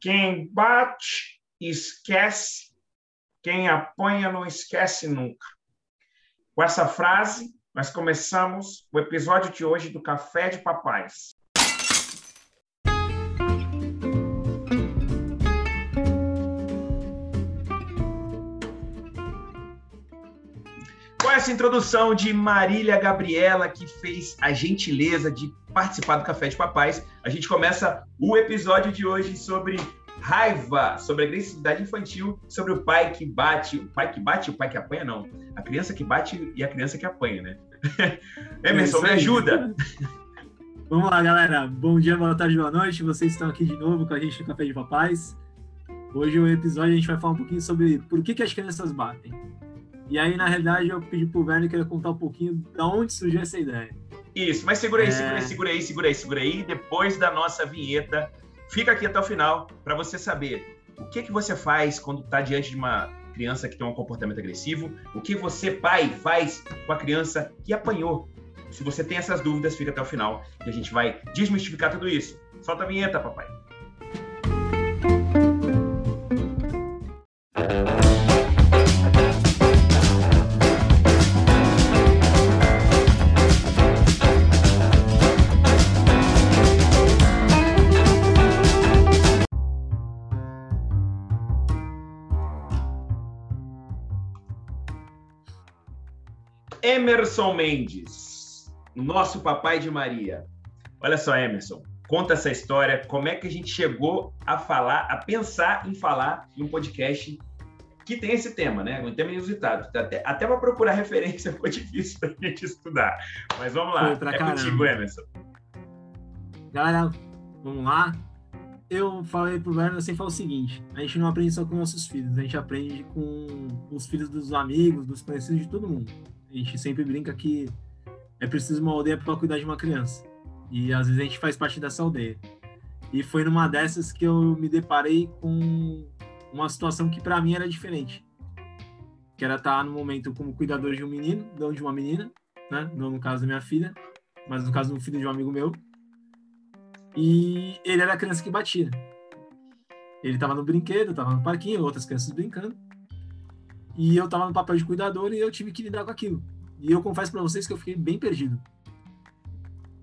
Quem bate, esquece. Quem apanha, não esquece nunca. Com essa frase, nós começamos o episódio de hoje do Café de Papais. Essa introdução de Marília Gabriela, que fez a gentileza de participar do Café de Papais, a gente começa o episódio de hoje sobre raiva, sobre agressividade infantil, sobre o pai que bate, o pai que bate e o pai que apanha, não. A criança que bate e a criança que apanha, né? Emerson, é me ajuda! Vamos lá, galera. Bom dia, boa tarde, boa noite. Vocês estão aqui de novo com a gente no Café de Papais. Hoje o episódio a gente vai falar um pouquinho sobre por que, que as crianças batem. E aí, na realidade, eu pedi pro Werner que ele contar um pouquinho de onde surgiu essa ideia. Isso, mas segura aí, é... segura aí, segura aí, segura aí, segura aí. Depois da nossa vinheta, fica aqui até o final para você saber o que, que você faz quando está diante de uma criança que tem um comportamento agressivo, o que você, pai, faz com a criança que apanhou. Se você tem essas dúvidas, fica até o final e a gente vai desmistificar tudo isso. Solta a vinheta, papai. Emerson Mendes, nosso papai de Maria. Olha só, Emerson, conta essa história, como é que a gente chegou a falar, a pensar em falar em um podcast que tem esse tema, né? Um tema inusitado. Até, até para procurar referência foi difícil para a gente estudar. Mas vamos lá, é caramba. contigo, Emerson. Galera, vamos lá. Eu falei pro Werner assim, fala o seguinte, a gente não aprende só com nossos filhos, a gente aprende com os filhos dos amigos, dos conhecidos de todo mundo. A gente sempre brinca que é preciso uma aldeia para cuidar de uma criança. E às vezes a gente faz parte dessa aldeia. E foi numa dessas que eu me deparei com uma situação que para mim era diferente. Que era estar no momento como cuidador de um menino, não de uma menina, né? Não no caso da minha filha, mas no caso do filho de um amigo meu. E ele era a criança que batia. Ele estava no brinquedo, estava no parquinho, outras crianças brincando. E eu tava no papel de cuidador e eu tive que lidar com aquilo. E eu confesso para vocês que eu fiquei bem perdido.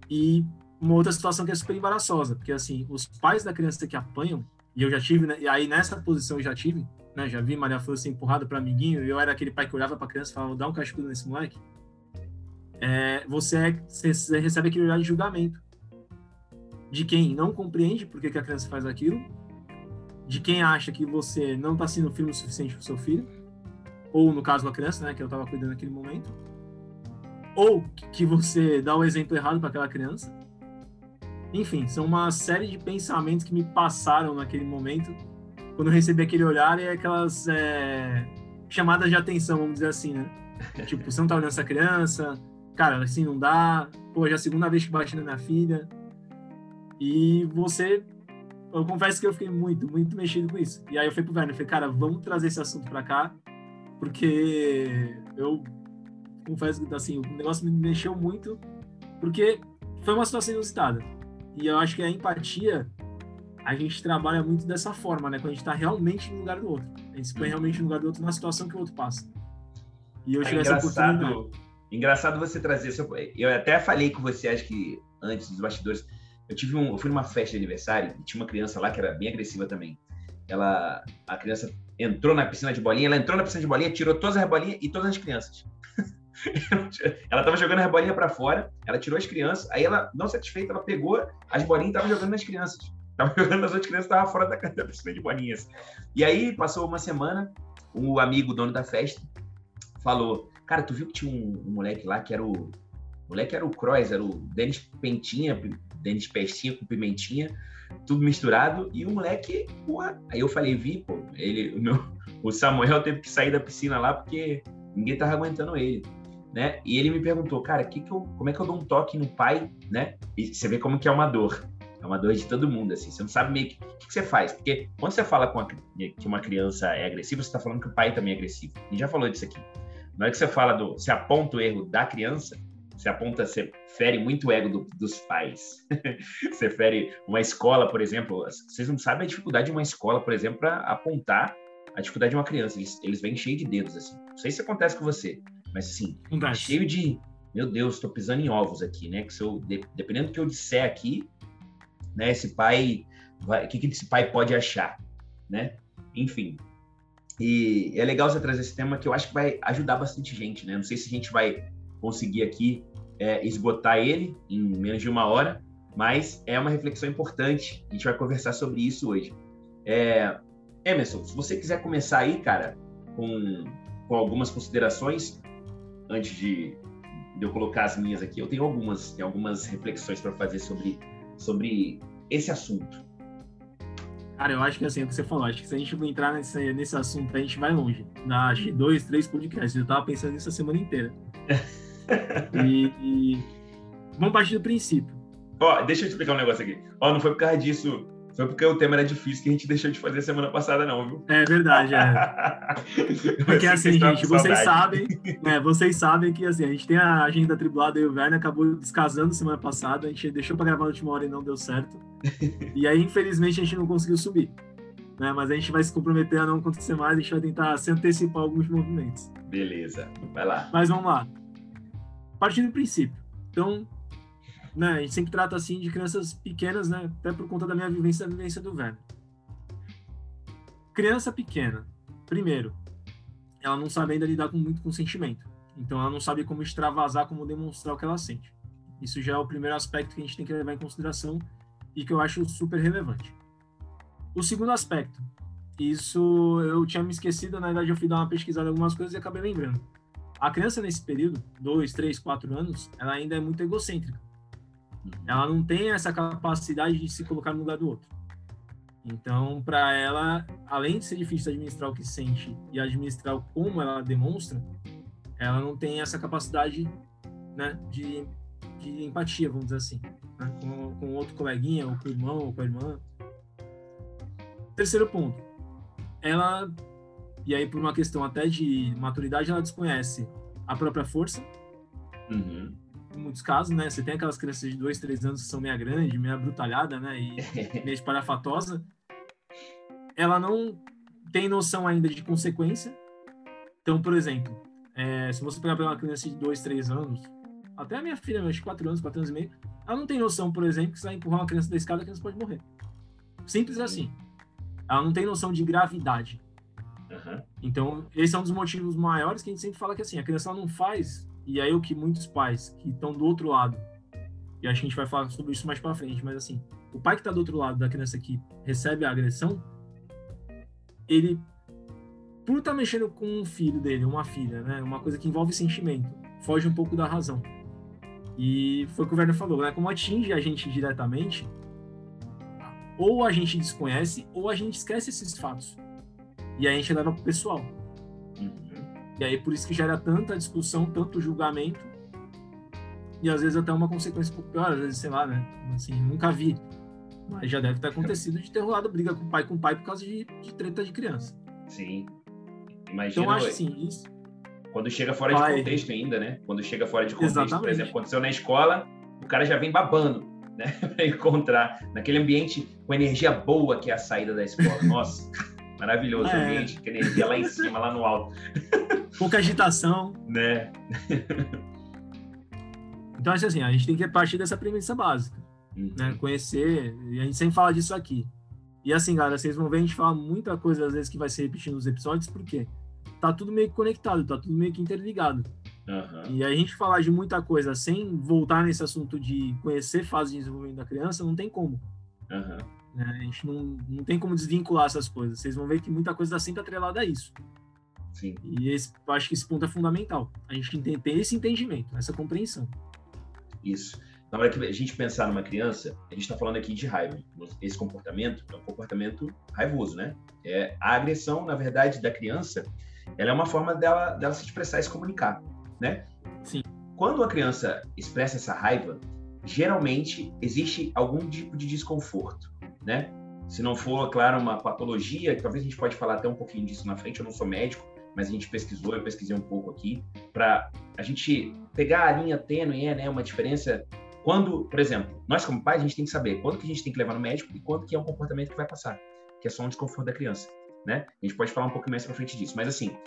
E uma outra situação que é super embaraçosa, porque assim, os pais da criança que apanham, e eu já tive, né, e aí nessa posição eu já tive, né, já vi Maria Flor ser empurrada para amiguinho, e eu era aquele pai que olhava para criança e falava, dá um cascudo nesse moleque. É, você, é, você recebe aquele olhar de julgamento de quem não compreende por que, que a criança faz aquilo, de quem acha que você não está sendo firme o suficiente para seu filho, ou no caso da criança, né, que eu estava cuidando naquele momento, ou que você dá o exemplo errado para aquela criança. Enfim, são uma série de pensamentos que me passaram naquele momento, quando eu recebi aquele olhar e aquelas é, chamadas de atenção, vamos dizer assim, né? tipo, você não tá olhando essa criança, cara, assim não dá, pô, já é a segunda vez que bate na minha filha. E você, eu confesso que eu fiquei muito, muito mexido com isso. E aí eu fui pro Werner, falei, cara, vamos trazer esse assunto para cá, porque eu confesso que assim, o negócio me mexeu muito, porque foi uma situação inusitada. E eu acho que a empatia, a gente trabalha muito dessa forma, né? Quando a gente está realmente no lugar do outro. A gente se põe realmente no lugar do outro na situação que o outro passa. E eu é tive essa oportunidade. Engraçado você trazer isso. Eu até falei com você, acho que antes dos bastidores. Eu tive um, eu fui numa festa de aniversário e tinha uma criança lá que era bem agressiva também. Ela, a criança entrou na piscina de bolinha, ela entrou na piscina de bolinha, tirou todas as bolinhas e todas as crianças. ela estava jogando as bolinhas para fora, ela tirou as crianças, aí ela, não satisfeita, ela pegou as bolinhas e estava jogando nas crianças. Estava jogando nas outras crianças, estava fora da, da piscina de bolinhas. E aí, passou uma semana, o amigo, dono da festa, falou: Cara, tu viu que tinha um, um moleque lá que era o. O moleque era o Croix, era o Denis Pentinha, Denis Pestinha com Pimentinha tudo misturado, e o moleque, porra. Aí eu falei, vi, pô, ele, o, meu, o Samuel teve que sair da piscina lá porque ninguém tava aguentando ele. Né? E ele me perguntou, cara, que que eu, como é que eu dou um toque no pai, né? E você vê como que é uma dor. É uma dor de todo mundo, assim. Você não sabe meio que o que, que, você faz. Porque quando você fala a, que uma criança é agressiva, você está falando que o pai também é agressivo. A gente já falou disso aqui. Na hora que você fala do. Você aponta o erro da criança, você aponta, você fere muito o ego do, dos pais. você fere uma escola, por exemplo. Vocês não sabem a dificuldade de uma escola, por exemplo, para apontar a dificuldade de uma criança. Eles, eles vêm cheio de dedos, assim. Não sei se acontece com você, mas assim, cheio de. Meu Deus, estou pisando em ovos aqui, né? Que se eu, dependendo do que eu disser aqui, né? Esse pai, o que, que esse pai pode achar, né? Enfim. E é legal você trazer esse tema que eu acho que vai ajudar bastante gente, né? Não sei se a gente vai conseguir aqui é, esgotar ele em menos de uma hora, mas é uma reflexão importante. A gente vai conversar sobre isso hoje. É, Emerson, se você quiser começar aí, cara, com, com algumas considerações, antes de, de eu colocar as minhas aqui, eu tenho algumas, tenho algumas reflexões para fazer sobre, sobre esse assunto. Cara, eu acho que assim, é o que você falou, acho que se a gente entrar nesse, nesse assunto, a gente vai longe. Na, acho que dois, três podcasts. Eu tava pensando nisso a semana inteira. e, e, vamos partir do princípio. Ó, deixa eu te explicar um negócio aqui. Ó, não foi por causa disso foi porque o tema era difícil que a gente deixou de fazer semana passada, não, viu? É verdade, é. Porque assim, gente, vocês sabem, né, vocês sabem que assim, a gente tem a agenda atribulada e o Werner acabou descasando semana passada, a gente deixou para gravar na última hora e não deu certo. E aí, infelizmente, a gente não conseguiu subir. Né, mas a gente vai se comprometer a não acontecer mais, a gente vai tentar se antecipar alguns movimentos. Beleza, vai lá. Mas vamos lá. Partindo do princípio. Então, né, a gente sempre trata assim de crianças pequenas, né, até por conta da minha vivência, da vivência do Werner. Criança pequena, primeiro, ela não sabe ainda lidar com, muito com sentimento. Então ela não sabe como extravasar, como demonstrar o que ela sente. Isso já é o primeiro aspecto que a gente tem que levar em consideração e que eu acho super relevante. O segundo aspecto, isso eu tinha me esquecido, na verdade eu fui dar uma pesquisada em algumas coisas e acabei lembrando. A criança nesse período, dois, três, quatro anos, ela ainda é muito egocêntrica. Ela não tem essa capacidade de se colocar no lugar do outro. Então, para ela, além de ser difícil administrar o que sente e administrar como ela demonstra, ela não tem essa capacidade né, de, de empatia, vamos dizer assim, né, com, com outro coleguinha, ou com o irmão, ou com a irmã. Terceiro ponto, ela, e aí por uma questão até de maturidade, ela desconhece a própria força, uhum em muitos casos, né? Você tem aquelas crianças de dois, três anos que são meia grande, meia brutalhada, né? E meia espalhafatosa. Ela não tem noção ainda de consequência. Então, por exemplo, é, se você pegar uma criança de dois, três anos, até a minha filha, de quatro anos, quatro anos e meio, ela não tem noção, por exemplo, que se ela empurrar uma criança da escada, a criança pode morrer. Simples assim. Ela não tem noção de gravidade. Uhum. Então, esse é um dos motivos maiores que a gente sempre fala que assim, a criança não faz e aí o que muitos pais que estão do outro lado, e acho que a gente vai falar sobre isso mais para frente, mas assim, o pai que está do outro lado da criança que recebe a agressão, ele por estar tá mexendo com um filho dele, uma filha, né, uma coisa que envolve sentimento, foge um pouco da razão. E foi o que o Werner falou, né, como atinge a gente diretamente, ou a gente desconhece ou a gente esquece esses fatos. E aí a gente leva pro pessoal. E aí por isso que gera tanta discussão, tanto julgamento, e às vezes até uma consequência pior, às vezes, sei lá, né? Assim, nunca vi. Mas já deve ter acontecido de ter rolado briga com o pai com o pai por causa de, de treta de criança. Sim. Imagina. Então acho assim, isso. Quando chega fora pai... de contexto ainda, né? Quando chega fora de contexto, Exatamente. por exemplo, aconteceu na escola, o cara já vem babando, né? para encontrar naquele ambiente com energia boa que é a saída da escola. Nossa. Maravilhoso é. ambiente, energia lá em cima, lá no alto. Pouca agitação. Né? então, acho assim, a gente tem que partir dessa premissa básica. Uhum. Né? Conhecer, e a gente sempre fala disso aqui. E assim, galera, vocês vão ver a gente falar muita coisa, às vezes, que vai se repetindo nos episódios, porque tá tudo meio que conectado, tá tudo meio que interligado. Uhum. E a gente falar de muita coisa sem voltar nesse assunto de conhecer fase de desenvolvimento da criança, não tem como. Uhum. Né? A gente não, não tem como desvincular essas coisas. Vocês vão ver que muita coisa está sempre atrelada a isso. Sim. E esse, acho que esse ponto é fundamental. A gente tem, ter esse entendimento, essa compreensão. Isso. Na hora que a gente pensar numa criança, a gente está falando aqui de raiva. Esse comportamento é um comportamento raivoso, né? É, a agressão, na verdade, da criança, ela é uma forma dela, dela se expressar e se comunicar, né? Sim. Quando a criança expressa essa raiva, geralmente existe algum tipo de desconforto né? Se não for, claro, uma patologia, talvez a gente pode falar até um pouquinho disso na frente, eu não sou médico, mas a gente pesquisou, eu pesquisei um pouco aqui, para a gente pegar a linha tênue, é, né, uma diferença quando, por exemplo, nós como pais, a gente tem que saber quando que a gente tem que levar no médico e quando que é um comportamento que vai passar, que é só um desconforto da criança, né? A gente pode falar um pouco mais para frente disso, mas assim,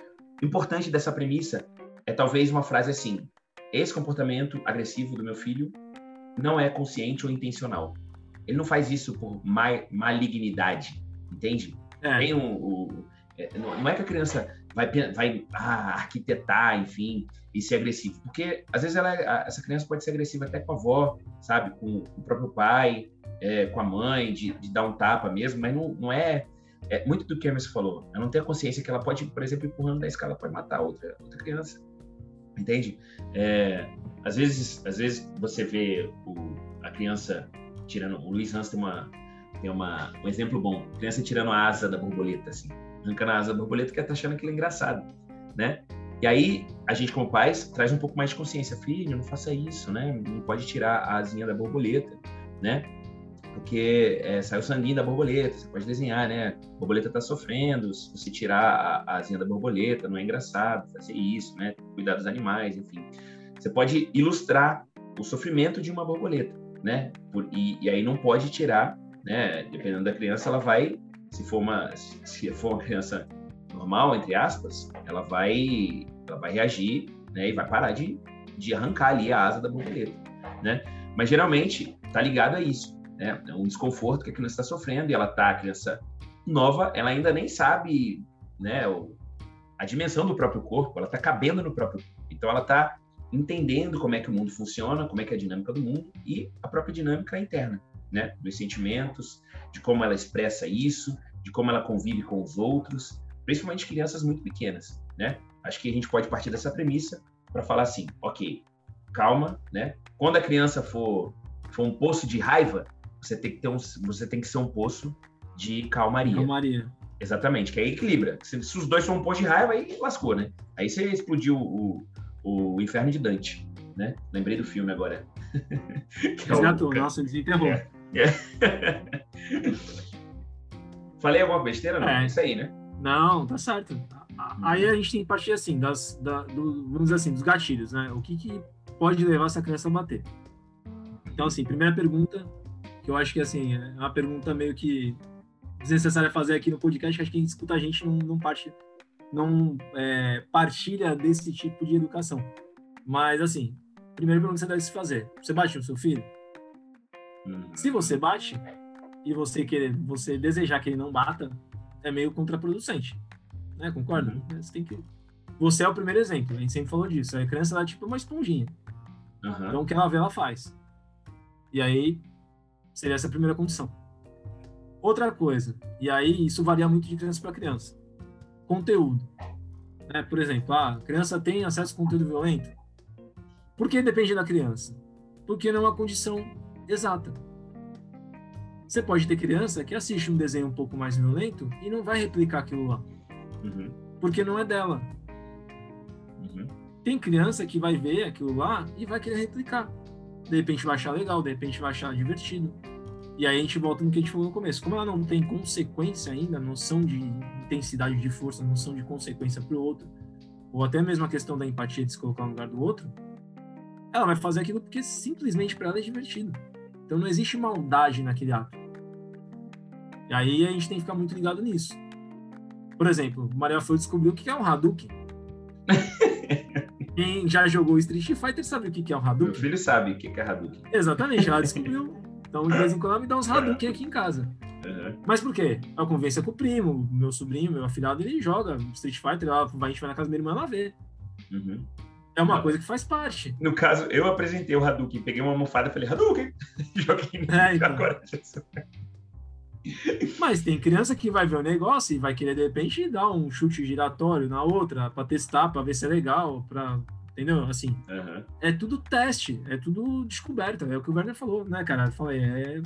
importante dessa premissa é talvez uma frase assim: esse comportamento agressivo do meu filho não é consciente ou intencional. Ele não faz isso por ma malignidade, entende? É. Tem um, um é, não é que a criança vai, vai ah, arquitetar, enfim, e ser agressivo. Porque, às vezes, ela, essa criança pode ser agressiva até com a avó, sabe? Com, com o próprio pai, é, com a mãe, de, de, dar um tapa mesmo, mas não, não é, é... muito do que a Emerson falou. Ela não tem a consciência que ela pode, por exemplo, empurrando da escala, pode matar outra, outra criança. Entende? É, às, vezes, às vezes você vê o, a criança tirando... O Luiz Hans tem, uma, tem uma, um exemplo bom. Criança tirando a asa da borboleta, assim. Arrancando a asa da borboleta, que ela tá achando aquilo engraçado, né? E aí, a gente, como pais, traz um pouco mais de consciência. Filho, não faça isso, né? Não pode tirar a asinha da borboleta, né? Porque é, sai o sanguinho da borboleta, você pode desenhar, né? A borboleta está sofrendo, se você tirar a, a asinha da borboleta, não é engraçado fazer isso, né? Cuidar dos animais, enfim. Você pode ilustrar o sofrimento de uma borboleta, né? Por, e, e, aí não pode tirar, né? Dependendo da criança, ela vai, se for uma, se for uma criança normal, entre aspas, ela vai, ela vai reagir né, e vai parar de, de arrancar ali a asa da borboleta, né? Mas geralmente está ligado a isso, né? É um desconforto que a criança está sofrendo e ela tá, a criança nova, ela ainda nem sabe, né, o, a dimensão do próprio corpo, ela está cabendo no próprio corpo. Então ela está entendendo como é que o mundo funciona, como é que é a dinâmica do mundo e a própria dinâmica interna, né? Dos sentimentos, de como ela expressa isso, de como ela convive com os outros, principalmente crianças muito pequenas, né? Acho que a gente pode partir dessa premissa para falar assim, ok, calma, né? Quando a criança for, for um poço de raiva, você tem que ter um, você tem que ser um poço de calmaria. Calmaria. Exatamente, que aí equilibra. Se, se os dois são um poço de raiva, aí lascou, né? Aí você explodiu o, o, inferno de Dante, né? Lembrei do filme agora. Exato, é o... nossa, desenterrou. É. É. Falei alguma besteira? Não, é. isso aí, né? Não, tá certo. Aí a gente tem que partir assim, das, da, do, vamos dizer assim, dos gatilhos, né? O que, que pode levar essa criança a bater? Então, assim, primeira pergunta, que eu acho que assim, é uma pergunta meio que desnecessária fazer aqui no podcast, que acho que quem escuta a gente não, não, parte, não é, partilha desse tipo de educação. Mas, assim, primeira pergunta que você deve se fazer: você bate no seu filho? Uhum. Se você bate e você querer, você desejar que ele não bata, é meio contraproducente. Né? Concorda? Uhum. Você tem que. Você é o primeiro exemplo, a gente sempre falou disso. A criança ela é tipo uma esponjinha. Uhum. Então o que ela vê, ela faz. E aí seria essa a primeira condição. Outra coisa, e aí isso varia muito de criança para criança. Conteúdo. Né? Por exemplo, ah, a criança tem acesso a conteúdo violento. Por que depende da criança? Porque não é uma condição exata. Você pode ter criança que assiste um desenho um pouco mais violento e não vai replicar aquilo lá. Uhum. Porque não é dela. Uhum. Tem criança que vai ver aquilo lá e vai querer replicar. De repente vai achar legal, de repente vai achar divertido. E aí a gente volta no que a gente falou no começo. Como ela não tem consequência ainda, noção de intensidade de força, noção de consequência para o outro, ou até mesmo a questão da empatia de se colocar no lugar do outro, ela vai fazer aquilo porque simplesmente para ela é divertido. Então não existe maldade naquele ato. E aí a gente tem que ficar muito ligado nisso. Por exemplo, Maria Flor descobriu o que é um Hadouken. Quem já jogou Street Fighter sabe o que é um Hadouken. Meu filho sabe o que é Hadouken. Exatamente, ela descobriu. Então, de vez em quando, ela me dá uns Hadouken aqui em casa. Uhum. Mas por quê? A convivência com o primo, meu sobrinho, meu afilhado, ele joga Street Fighter, ela, a gente vai na casa da minha irmã, ela vê. Uhum. É uma coisa que faz parte. No caso, eu apresentei o Hadouken, peguei uma almofada e falei, Hadouken! Joguei é, então. agora. Mas tem criança que vai ver o negócio e vai querer, de repente, dar um chute giratório na outra para testar, para ver se é legal, para entendeu? Assim, uhum. é tudo teste, é tudo descoberta, é o que o Werner falou, né, cara? Eu falei, é,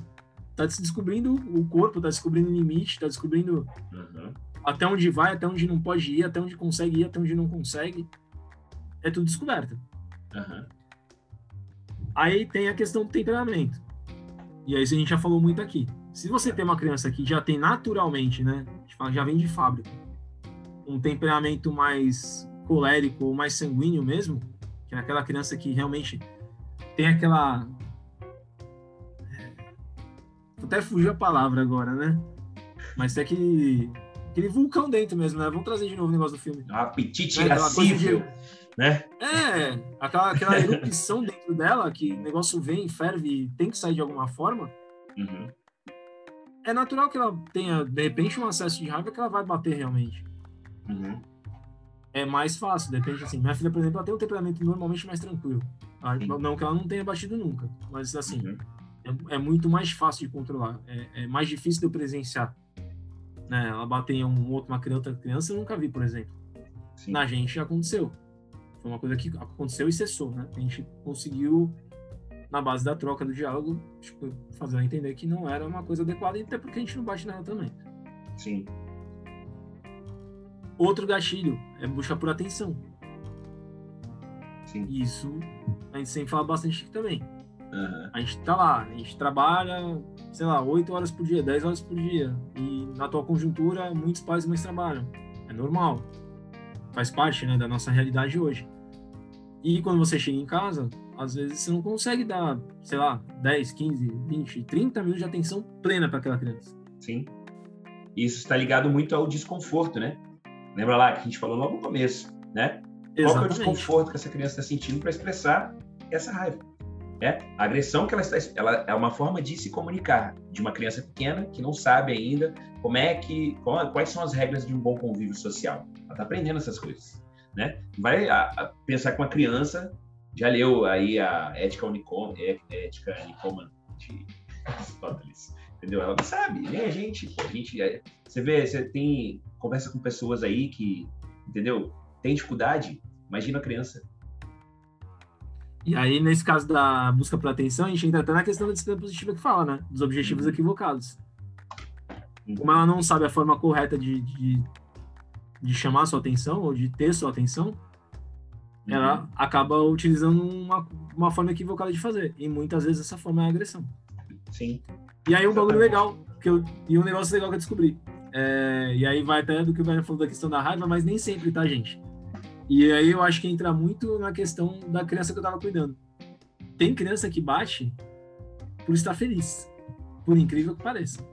tá se descobrindo o corpo, tá descobrindo o limite, tá descobrindo uhum. até onde vai, até onde não pode ir, até onde consegue ir, até onde não consegue. É tudo descoberta. Uhum. Aí tem a questão do temperamento. E aí isso a gente já falou muito aqui. Se você tem uma criança que já tem naturalmente, né? Já vem de fábrica. um temperamento mais colérico ou mais sanguíneo mesmo, que é aquela criança que realmente tem aquela. É, até fugiu a palavra agora, né? Mas é aquele, aquele vulcão dentro mesmo, né? Vamos trazer de novo o negócio do filme. Um apetite né? irascível, de... né? É, aquela, aquela erupção dentro dela, que o negócio vem, ferve e tem que sair de alguma forma. Uhum. É natural que ela tenha, de repente, um acesso de raiva que ela vai bater realmente. Uhum. É mais fácil, depende assim. Minha filha, por exemplo, ela tem um temperamento normalmente mais tranquilo. Não que ela não tenha batido nunca, mas assim, uhum. é, é, muito mais fácil de controlar. É, é, mais difícil de eu presenciar. Né? Ela bater em um outro, uma criança, criança eu nunca vi, por exemplo. Sim. Na gente aconteceu. Foi uma coisa que aconteceu e cessou, né? A gente conseguiu, na base da troca do diálogo, tipo, fazer ela entender que não era uma coisa adequada, até porque a gente não bate nela também. Sim. Outro gatilho é buscar por atenção. Sim. Isso a gente sempre fala bastante aqui também. Uhum. A gente tá lá, a gente trabalha, sei lá, 8 horas por dia, 10 horas por dia. E na atual conjuntura, muitos pais e mães trabalham. É normal. Faz parte né, da nossa realidade hoje. E quando você chega em casa, às vezes você não consegue dar, sei lá, 10, 15, 20, 30 minutos de atenção plena para aquela criança. Sim. Isso está ligado muito ao desconforto, né? Lembra lá que a gente falou logo no começo, né? Exatamente. Qual é o desconforto que essa criança está sentindo para expressar essa raiva? É, a agressão que ela está, ela é uma forma de se comunicar de uma criança pequena que não sabe ainda como é que, quais são as regras de um bom convívio social. Ela está aprendendo essas coisas, né? Vai a, a pensar com uma criança já leu aí a Ética Unicom, é, Ética Nicoman de Aristóteles, entendeu? Ela não sabe, nem a gente, pô, a gente, é, você vê, você tem conversa com pessoas aí que, entendeu? Tem dificuldade, imagina a criança. E aí, nesse caso da busca por atenção, a gente entra até na questão da disciplina positiva que fala, né? Dos objetivos uhum. equivocados. Uhum. Como ela não sabe a forma correta de, de, de chamar sua atenção ou de ter sua atenção, uhum. ela acaba utilizando uma, uma forma equivocada de fazer. E muitas vezes essa forma é agressão. Sim. E aí um bagulho legal, que eu, e um negócio legal que eu descobri. É, e aí vai até do que o Werner falou da questão da raiva, mas nem sempre, tá, gente? E aí eu acho que entra muito na questão da criança que eu tava cuidando. Tem criança que bate por estar feliz, por incrível que pareça.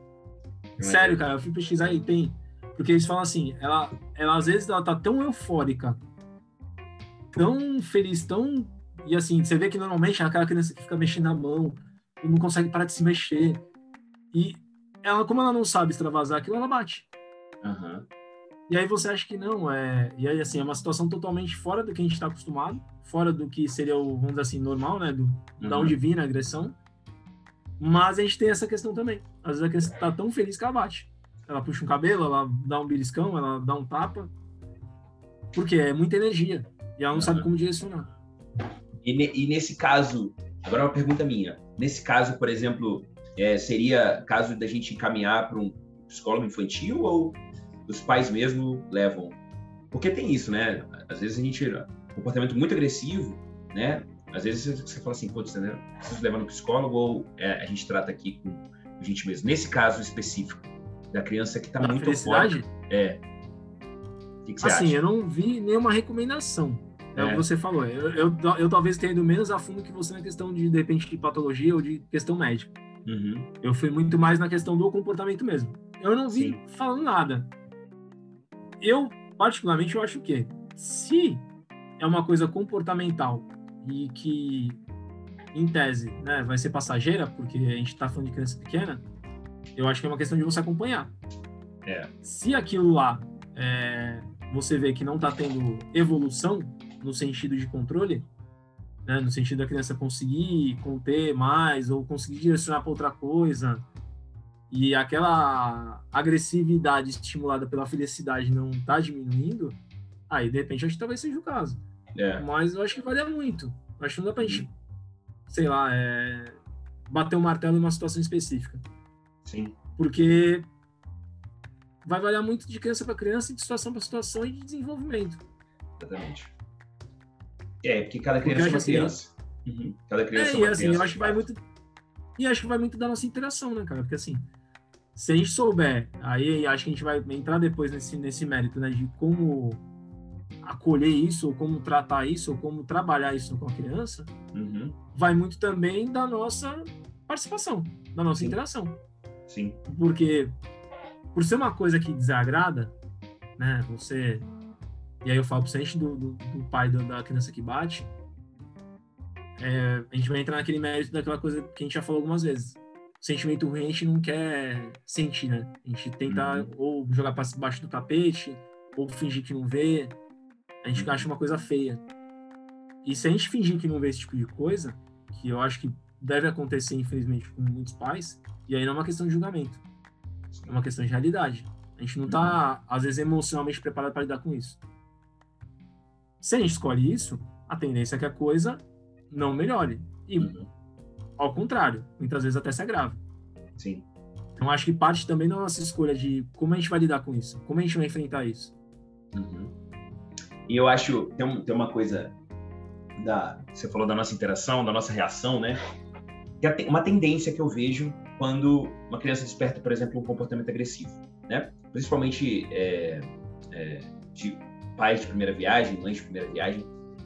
É. Sério, cara, eu fui pesquisar e tem. Porque eles falam assim, ela, ela às vezes ela tá tão eufórica, tão feliz, tão. E assim, você vê que normalmente é aquela criança que fica mexendo a mão, não consegue parar de se mexer. E ela, como ela não sabe extravasar aquilo, ela bate. Uhum. E aí você acha que não, é... E aí, assim, é uma situação totalmente fora do que a gente está acostumado, fora do que seria o, vamos dizer assim, normal, né? Do, uhum. Da onde vinha a agressão. Mas a gente tem essa questão também. Às vezes a criança tá tão feliz que ela bate. Ela puxa um cabelo, ela dá um beliscão, ela dá um tapa. Porque é muita energia. E ela não uhum. sabe como direcionar. E, e nesse caso, agora uma pergunta minha. Nesse caso, por exemplo, é, seria caso da gente encaminhar para um psicólogo infantil ou os pais mesmo levam? Porque tem isso, né? Às vezes a gente um comportamento muito agressivo, né? Às vezes você fala assim, putz, né? preciso levar no psicólogo ou é, a gente trata aqui com a gente mesmo. Nesse caso específico da criança que está muito felicidade? é. O que, que você assim, acha? eu não vi nenhuma recomendação. É, é, o que você falou. Eu, eu, eu, talvez tenha ido menos a fundo que você na questão de, de repente, de patologia ou de questão médica. Uhum. Eu fui muito mais na questão do comportamento mesmo. Eu não vi Sim. falando nada. Eu, particularmente, eu acho que se é uma coisa comportamental e que, em tese, né, vai ser passageira, porque a gente está falando de criança pequena, eu acho que é uma questão de você acompanhar. É. Se aquilo lá é, você vê que não está tendo evolução no sentido de controle, né? no sentido da criança conseguir conter mais ou conseguir direcionar para outra coisa, e aquela agressividade estimulada pela felicidade não está diminuindo, aí de repente acho que talvez seja o caso. É. Mas eu acho que varia muito. Eu acho que não dá pra gente, sei lá, é, bater o um martelo em uma situação específica. Sim. Porque vai variar muito de criança para criança, de situação para situação e de desenvolvimento. Exatamente. É, porque cada criança porque é uma assim, criança. Uhum. Cada criança é, é uma e, assim, criança. Eu acho que vai muito. E acho que vai muito da nossa interação, né, cara? Porque assim, se a gente souber, aí acho que a gente vai entrar depois nesse, nesse mérito, né, de como acolher isso, ou como tratar isso, ou como trabalhar isso com a criança, uhum. vai muito também da nossa participação, da nossa Sim. interação. Sim. Porque, por ser uma coisa que desagrada, né, você. E aí eu falo você, do, do, do pai do, da criança que bate, é, a gente vai entrar naquele mérito daquela coisa que a gente já falou algumas vezes sentimento ruim a gente não quer sentir, né? A gente tenta uhum. ou jogar para baixo do tapete, ou fingir que não vê. A gente uhum. acha uma coisa feia. E se a gente fingir que não vê esse tipo de coisa, que eu acho que deve acontecer, infelizmente, com muitos pais, e aí não é uma questão de julgamento. É uma questão de realidade. A gente não tá, uhum. às vezes, emocionalmente preparado para lidar com isso. Se a gente escolhe isso, a tendência é que a coisa não melhore. E uhum ao contrário, muitas vezes até se agrava. Sim. Então acho que parte também da nossa escolha de como a gente vai lidar com isso, como a gente vai enfrentar isso. Uhum. E eu acho tem, um, tem uma coisa da você falou da nossa interação, da nossa reação, né? Que uma tendência que eu vejo quando uma criança desperta, por exemplo, um comportamento agressivo, né? Principalmente é, é, de pais de primeira viagem, mães de primeira viagem,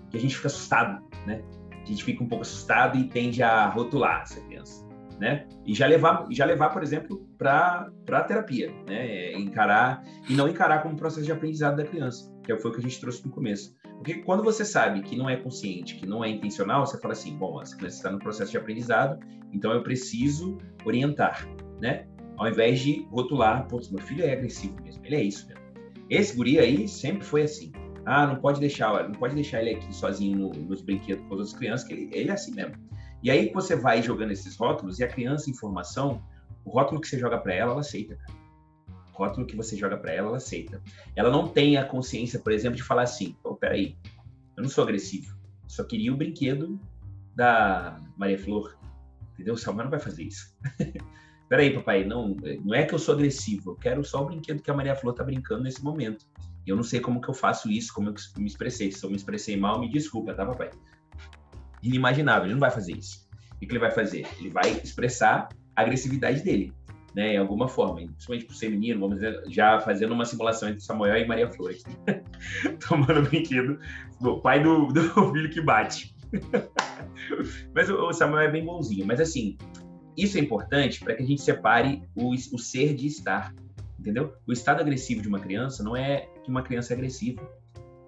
que a gente fica assustado, né? a gente fica um pouco assustado e tende a rotular essa criança, né? E já levar, já levar, por exemplo, para a terapia, né? É encarar e não encarar como processo de aprendizado da criança, que foi o que a gente trouxe no começo. Porque quando você sabe que não é consciente, que não é intencional, você fala assim, bom, essa criança está no processo de aprendizado, então eu preciso orientar, né? Ao invés de rotular, pô, meu filho é agressivo mesmo, ele é isso mesmo. Esse guri aí sempre foi assim. Ah, não pode deixar, não pode deixar ele aqui sozinho no, nos brinquedos com as outras crianças, que ele, ele, é assim mesmo. E aí você vai jogando esses rótulos e a criança em formação, o rótulo que você joga para ela, ela aceita. O rótulo que você joga para ela, ela aceita. Ela não tem a consciência, por exemplo, de falar assim: pô, peraí, eu não sou agressivo, só queria o brinquedo da Maria Flor. Entendeu? O Samuel não vai fazer isso. peraí, papai, não, não é que eu sou agressivo, eu quero só o brinquedo que a Maria Flor tá brincando nesse momento. Eu não sei como que eu faço isso, como eu me expressei. Se eu me expressei mal, me desculpa, tá, papai? Inimaginável, ele não vai fazer isso. O que ele vai fazer? Ele vai expressar a agressividade dele, né, em alguma forma. Principalmente por ser menino, vamos dizer, já fazendo uma simulação entre Samuel e Maria Flores. Tomando brinquedo do pai do, do filho que bate. mas o, Samuel é bem bonzinho. Mas assim, isso é importante para que a gente separe o, o ser de estar entendeu? O estado agressivo de uma criança não é que uma criança é agressiva,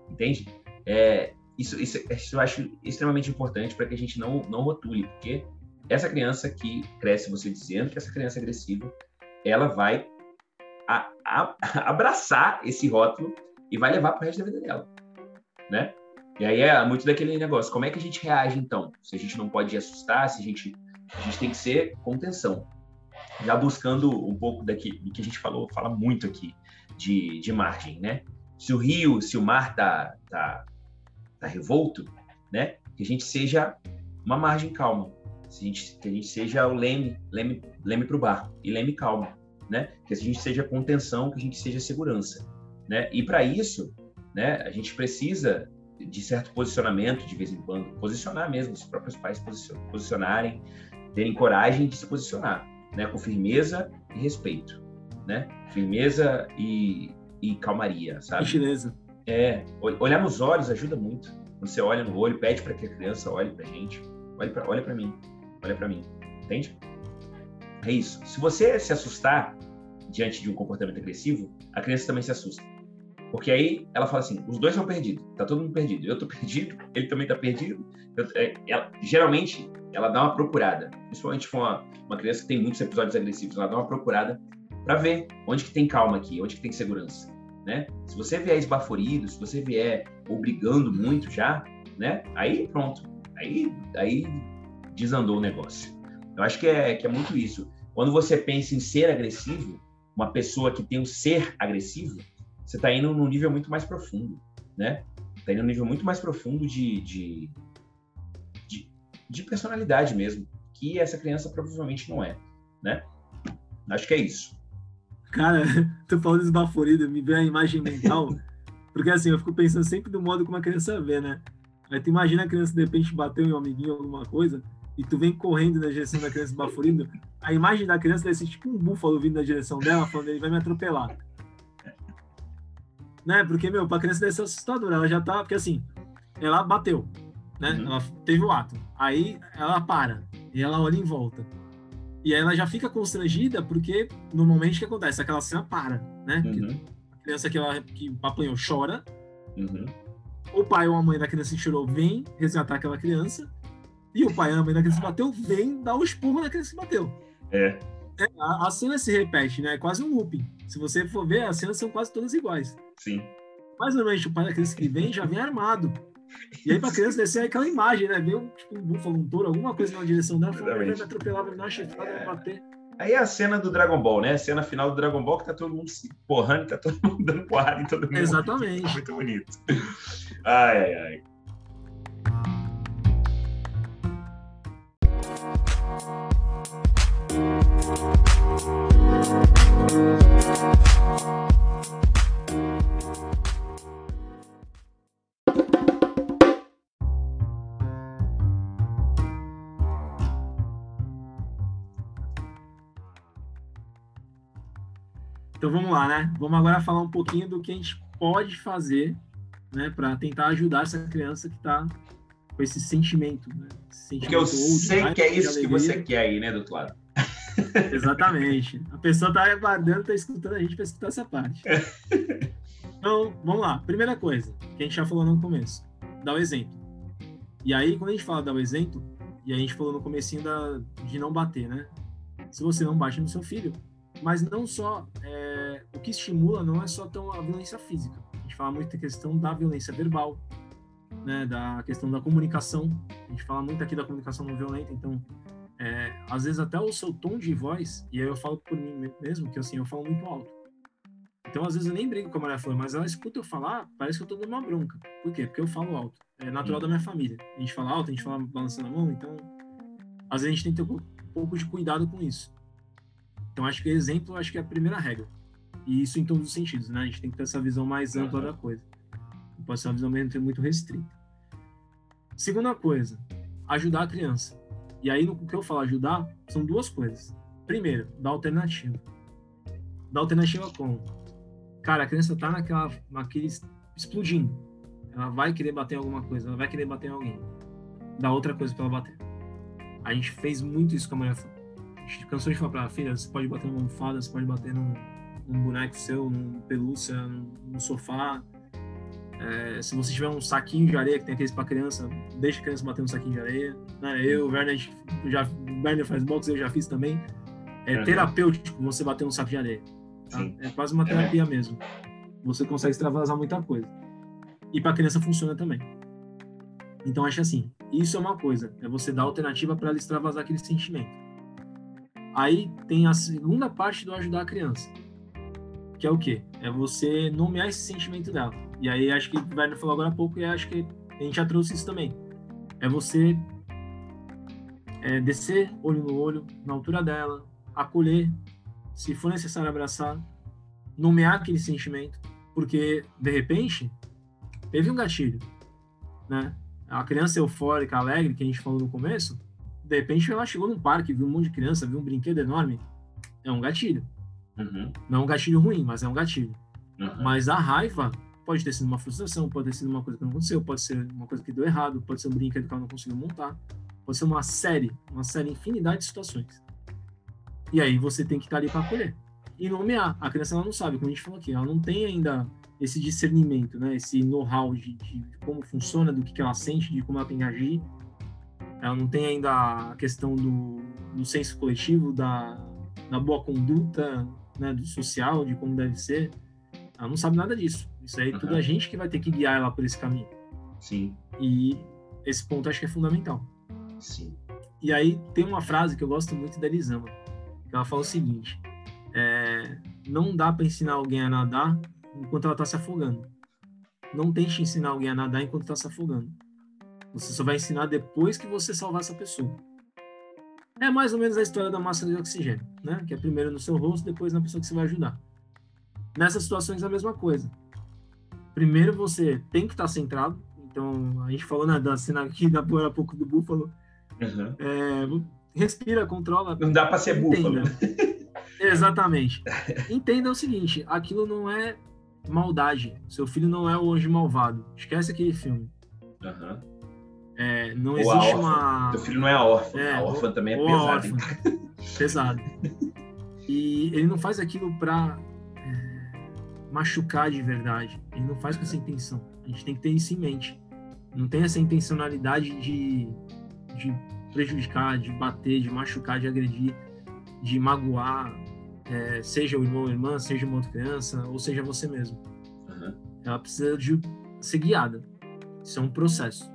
entende? É, isso, isso, isso eu acho extremamente importante para que a gente não, não rotule, porque essa criança que cresce você dizendo que essa criança é agressiva, ela vai a, a, abraçar esse rótulo e vai levar para o resto da vida dela, né? E aí é muito daquele negócio, como é que a gente reage então? Se a gente não pode assustar, se a gente, a gente tem que ser contenção já buscando um pouco daqui, do que a gente falou, fala muito aqui de, de margem, né? Se o rio, se o mar tá, tá, tá revolto, né? Que a gente seja uma margem calma, se a gente, que a gente seja o leme, leme, leme para o barco e leme calma, né? Que a gente seja contenção, que a gente seja segurança, né? E para isso, né? A gente precisa de certo posicionamento de vez em quando, posicionar mesmo, os próprios pais posicionarem, terem coragem de se posicionar né, com firmeza e respeito, né? Firmeza e, e calmaria, sabe? Gentileza. É, olhar nos olhos ajuda muito. Quando você olha no olho, pede para que a criança olhe para gente, olhe para olha para mim, olha para mim, entende? É isso. Se você se assustar diante de um comportamento agressivo, a criança também se assusta. Porque aí ela fala assim: os dois estão perdidos, tá todo mundo perdido. Eu tô perdido, ele também tá perdido. Eu, é, ela, geralmente, ela dá uma procurada, principalmente for uma, uma criança que tem muitos episódios agressivos, ela dá uma procurada para ver onde que tem calma aqui, onde que tem segurança, né? Se você vier esbaforido, se você vier obrigando muito já, né? Aí pronto, aí, aí desandou o negócio. Eu acho que é, que é muito isso. Quando você pensa em ser agressivo, uma pessoa que tem um ser agressivo, você está indo num nível muito mais profundo, né? Está indo num nível muito mais profundo de, de, de, de, personalidade mesmo, que essa criança provavelmente não é, né? Acho que é isso. Cara, tu falando esbaforido, me vê a imagem mental, porque assim, eu fico pensando sempre do modo como a criança vê, né? Aí tu imagina a criança de repente bateu em um amiguinho alguma coisa, e tu vem correndo na direção da criança baforindo, a imagem da criança deve ser tipo um búfalo vindo na direção dela, falando ele vai me atropelar. Né? Porque, meu, pra criança deve ser assustador. Ela já tá. Porque assim, ela bateu, né? Uhum. Ela teve o ato. Aí ela para e ela olha em volta. E aí ela já fica constrangida porque normalmente o que acontece? Aquela cena para, né? Uhum. A criança que, ela, que apanhou chora. Uhum. O pai ou a mãe da criança que chorou vem resgatar aquela criança. E o pai ou a mãe da criança que bateu vem dar o esporro na criança que bateu. É. é a, a, cena se repete, né? É quase um looping. Se você for ver, as cenas são quase todas iguais. Sim. Mas normalmente o pai da criança que vem já vem armado. E aí pra criança descer aquela imagem, né? Veio tipo um búfalo, um touro, alguma coisa na direção dela, falou, vai me atropelar, vai me dar uma chifrada, vai bater. Aí é a cena do Dragon Ball, né? A cena final do Dragon Ball que tá todo mundo se porrando, tá todo mundo dando porrada em todo mundo. Exatamente. Muito bonito. Ai, ai, ai. Então vamos lá, né? Vamos agora falar um pouquinho do que a gente pode fazer, né, para tentar ajudar essa criança que está com esse sentimento, né? Esse sentimento Porque eu sei que é isso que você quer aí, né, doutor lado. Exatamente. A pessoa está aguardando, está escutando a gente para escutar essa parte. Então, vamos lá. Primeira coisa, que a gente já falou no começo, dar o exemplo. E aí, quando a gente fala dar o exemplo, e a gente falou no comecinho da, de não bater, né? Se você não bate no seu filho, mas não só é, o que estimula não é só tão a violência física. A gente fala muito da questão da violência verbal, né, da questão da comunicação. A gente fala muito aqui da comunicação não violenta, então é, às vezes até o seu tom de voz, e aí eu falo por mim mesmo, que assim, eu falo muito alto. Então, às vezes eu nem brigo com a mulher flor, mas ela escuta eu falar, parece que eu tô dando uma bronca. Por quê? Porque eu falo alto. É natural da minha família. A gente fala alto, a gente fala balançando a mão, então às vezes a gente tem que ter um pouco de cuidado com isso. Então, acho que exemplo, acho que é a primeira regra. E isso em todos os sentidos, né? A gente tem que ter essa visão mais ampla da coisa. Não pode ser uma visão muito restrita. Segunda coisa, ajudar a criança. E aí, no que eu falo ajudar, são duas coisas. Primeiro, dar alternativa. Dar alternativa como? Cara, a criança tá naquela, naquele explodindo. Ela vai querer bater em alguma coisa, ela vai querer bater em alguém. Dá outra coisa para ela bater. A gente fez muito isso com a mulher gente cansou de falar pra ela, filha, você pode bater numa almofada, você pode bater num, num boneco seu, num pelúcia, num, num sofá. É, se você tiver um saquinho de areia que tem aqueles para criança, deixa a criança bater no saquinho de areia. Né? Eu, o Werner, já, o Werner faz boxe, eu já fiz também. É uhum. terapêutico você bater no saco de areia. Tá? É quase uma terapia é. mesmo. Você consegue extravasar muita coisa. E para criança funciona também. Então acho assim, isso é uma coisa, é você dar alternativa para ela extravasar aquele sentimento. Aí tem a segunda parte do ajudar a criança, que é o quê? É você nomear esse sentimento dela. E aí acho que o Werner falou agora há pouco e acho que a gente já trouxe isso também. É você é, descer olho no olho, na altura dela, acolher, se for necessário abraçar, nomear aquele sentimento, porque de repente teve um gatilho, né? A criança eufórica, alegre, que a gente falou no começo, de repente ela chegou num parque, viu um monte de criança, viu um brinquedo enorme. É um gatilho. Uhum. Não é um gatilho ruim, mas é um gatilho. Uhum. Mas a raiva pode ter sido uma frustração, pode ter sido uma coisa que não aconteceu, pode ser uma coisa que deu errado, pode ser um brinquedo que ela não conseguiu montar, pode ser uma série, uma série infinidade de situações. E aí você tem que estar ali para acolher. E nomear. A criança ela não sabe, como a gente falou aqui, ela não tem ainda esse discernimento, né? esse know-how de, de, como funciona, do que, que ela sente, de como ela tem que agir ela não tem ainda a questão do, do senso coletivo, da, da boa conduta, né, do social, de como deve ser. Ela não sabe nada disso. Isso aí é tudo a gente que vai ter que guiar ela por esse caminho. Sim. E esse ponto acho que é fundamental. Sim. E aí tem uma frase que eu gosto muito da Elisama, que ela fala o seguinte: é, não dá para ensinar alguém a nadar enquanto ela está se afogando. Não tente ensinar alguém a nadar enquanto está se afogando. Você só vai ensinar depois que você salvar essa pessoa. É mais ou menos a história da máscara de oxigênio, né? Que é primeiro no seu rosto, depois na pessoa que você vai ajudar. Nessas situações é a mesma coisa. Primeiro você tem que estar centrado. Então, a gente falou né, da cena aqui da há pouco do búfalo. Uhum. É, respira, controla. Não dá para ser búfalo. Exatamente. Entenda o seguinte: aquilo não é maldade. Seu filho não é o anjo malvado. Esquece aquele filme. Uhum. É, não ou existe uma. Seu filho não é a órfã. É, a órfã também é pesada. Pesado. E ele não faz aquilo para machucar de verdade. Ele não faz com essa intenção. A gente tem que ter isso em mente. Não tem essa intencionalidade de, de prejudicar, de bater, de machucar, de agredir, de magoar, é, seja o irmão ou irmã, seja uma outra criança, ou seja você mesmo. Uhum. Ela precisa de ser guiada. Isso é um processo.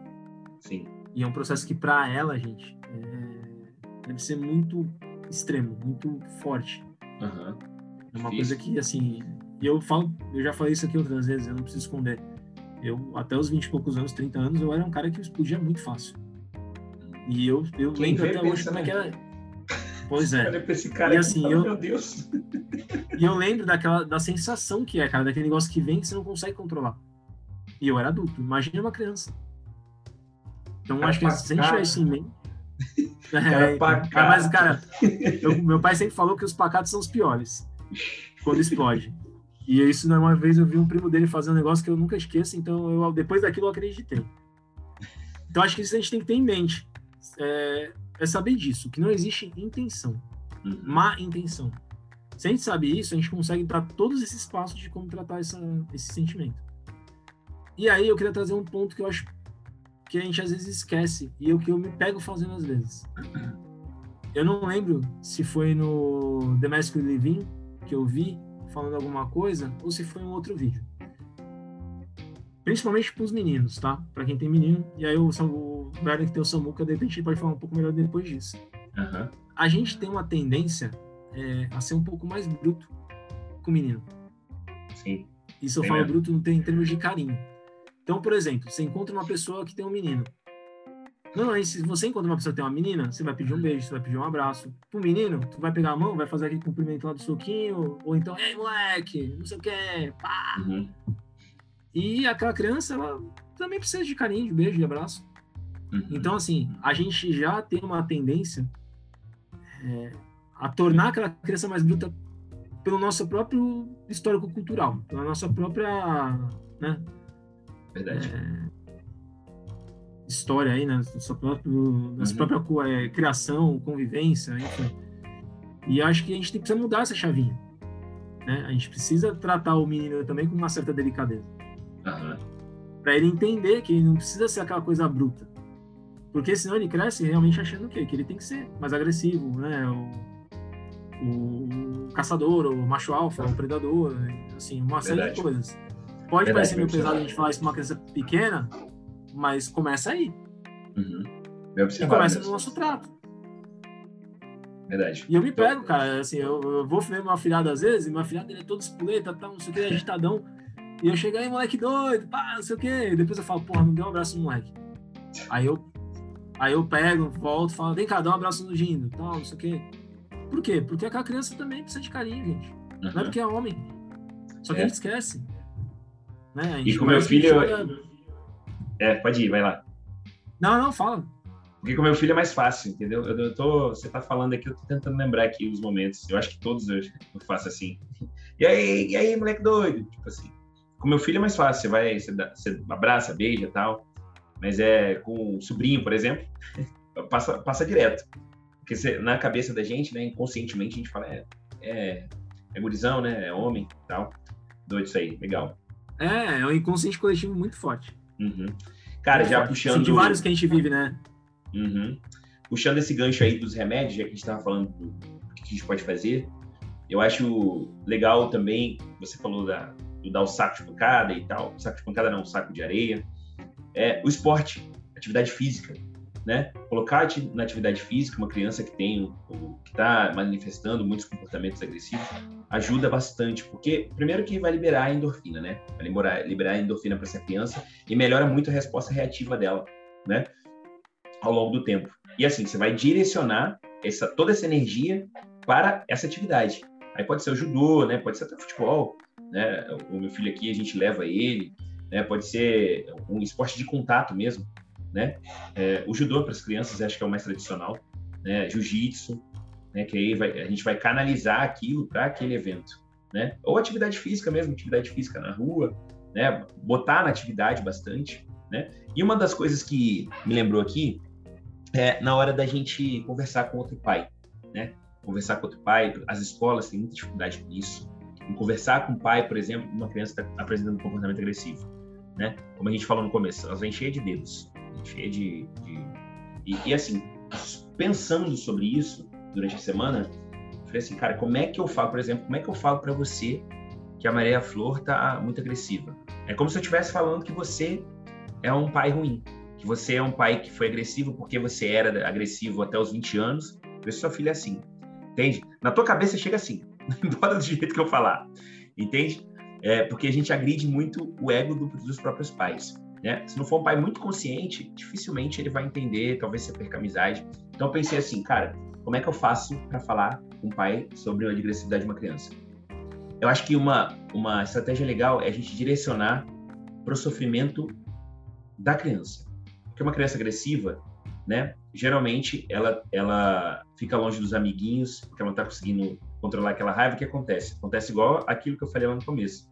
Sim. E é um processo que, para ela, gente, é... deve ser muito extremo, muito forte. Uhum. É uma Difícil. coisa que, assim, eu falo, eu já falei isso aqui outras vezes, eu não preciso esconder. Eu, até os 20 e poucos anos, 30 anos, eu era um cara que explodia muito fácil. E eu, eu lembro até hoje como é que era. Pois é. Olha esse cara e, assim, eu, meu Deus. E eu lembro daquela, da sensação que é, cara, daquele negócio que vem que você não consegue controlar. E eu era adulto, imagine uma criança. Então, cara acho que se a gente isso em mente. É, então, mas, cara, eu, meu pai sempre falou que os pacatos são os piores quando explode. E isso, né, uma vez eu vi um primo dele fazer um negócio que eu nunca esqueço, então eu, depois daquilo eu acreditei. Então acho que isso a gente tem que ter em mente. É, é saber disso, que não existe intenção. Uhum. Má intenção. Se a gente sabe isso, a gente consegue dar todos esses passos de como tratar essa, esse sentimento. E aí eu queria trazer um ponto que eu acho que a gente às vezes esquece e é o que eu me pego fazendo às vezes. Eu não lembro se foi no The Mask Living que eu vi falando alguma coisa ou se foi um outro vídeo. Principalmente para os meninos, tá? Para quem tem menino. E aí o, o Werner que tem o Samuca, de repente pode falar um pouco melhor depois disso. Uhum. A gente tem uma tendência é, a ser um pouco mais bruto com o menino. Sim. Isso eu falo mesmo. bruto não tem em termos de carinho. Então, por exemplo, você encontra uma pessoa que tem um menino. Normalmente, se você encontra uma pessoa que tem uma menina, você vai pedir um beijo, você vai pedir um abraço. Pro menino, tu vai pegar a mão, vai fazer aquele cumprimento lá do soquinho, ou então, ei, moleque, não sei o que, pá. Uhum. E aquela criança, ela também precisa de carinho, de beijo, de abraço. Uhum. Então, assim, a gente já tem uma tendência é, a tornar aquela criança mais bruta pelo nosso próprio histórico cultural, pela nossa própria, né, Verdade. É, história aí, né? Nossa própria, uhum. própria é, criação, convivência, enfim. E acho que a gente que mudar essa chavinha. Né? A gente precisa tratar o menino também com uma certa delicadeza. Uhum. Para ele entender que ele não precisa ser aquela coisa bruta. Porque senão ele cresce realmente achando o quê? Que ele tem que ser mais agressivo, né? O, o, o caçador, o macho alfa, o predador, assim, uma Verdade. série de coisas. Pode Verdade, parecer meio pesado a gente falar isso pra uma criança pequena, mas começa aí. Uhum. E começa no nosso trato. Verdade. E eu me pego, cara, assim, eu, eu vou ver meu afilhado às vezes, e meu afilhado ele é todo espoleta, tá, não sei o que, agitadão. E eu chego aí, moleque doido, pá, não sei o que. E depois eu falo, porra, não deu um abraço no moleque. Aí eu, aí eu pego, volto, falo, vem cá, dá um abraço no Gindo, tal, não sei o que. Por quê? Porque aquela criança também precisa de carinho, gente. Uhum. Não é porque é homem. Só que é. a gente esquece. Né? E com meu filho. Joga... É, pode ir, vai lá. Não, não, fala. Porque com meu filho é mais fácil, entendeu? Eu tô, você tá falando aqui, eu tô tentando lembrar aqui os momentos. Eu acho que todos eu, eu faço assim. E aí, e aí, moleque doido? Tipo assim. Com meu filho é mais fácil, você vai, você, dá, você abraça, beija tal. Mas é com o sobrinho, por exemplo, passa, passa direto. Porque você, na cabeça da gente, né, inconscientemente, a gente fala, é, é, é gurizão, né? É homem tal. Doido isso aí, legal. É, é um inconsciente coletivo muito forte. Uhum. Cara, já puxando. De vários que a gente vive, né? Uhum. Puxando esse gancho aí dos remédios, já que a gente estava falando do que a gente pode fazer, eu acho legal também, você falou da, do dar o saco de pancada e tal, saco de pancada não, saco de areia, é o esporte, atividade física, né? Colocar na atividade física uma criança que tem, que está manifestando muitos comportamentos agressivos, ajuda bastante, porque primeiro que vai liberar a endorfina, né? Vai liberar, liberar a endorfina para essa criança e melhora muito a resposta reativa dela, né? Ao longo do tempo. E assim, você vai direcionar essa, toda essa energia para essa atividade. Aí pode ser o judô, né? Pode ser até o futebol, né? O meu filho aqui, a gente leva ele, né? Pode ser um esporte de contato mesmo, né? É, o judô para as crianças acho que é o mais tradicional, né? Jiu-jitsu, né? Que aí vai, a gente vai canalizar aquilo para aquele evento, né? Ou atividade física mesmo, atividade física na rua, né? Botar na atividade bastante, né? E uma das coisas que me lembrou aqui é na hora da gente conversar com outro pai, né? Conversar com outro pai, as escolas têm muita dificuldade com isso. Em conversar com o pai, por exemplo, uma criança está apresentando um comportamento agressivo, né? Como a gente falou no começo, elas vêm cheias de dedos, cheia de, de... E, e, assim, pensando sobre isso durante a semana, falei assim, cara, como é que eu falo, por exemplo, como é que eu falo para você que a Maria Flor tá muito agressiva? É como se eu estivesse falando que você é um pai ruim, que você é um pai que foi agressivo porque você era agressivo até os 20 anos, isso sua filha é assim. Entende? Na tua cabeça chega assim, importa do jeito que eu falar. Entende? É, porque a gente agride muito o ego do, dos próprios pais. Né? Se não for um pai muito consciente, dificilmente ele vai entender, talvez você perca amizade. Então eu pensei assim, cara, como é que eu faço para falar com o pai sobre a agressividade de uma criança? Eu acho que uma, uma estratégia legal é a gente direcionar para o sofrimento da criança. Porque uma criança agressiva, né, geralmente ela, ela fica longe dos amiguinhos, porque ela não está conseguindo controlar aquela raiva. O que acontece? Acontece igual aquilo que eu falei lá no começo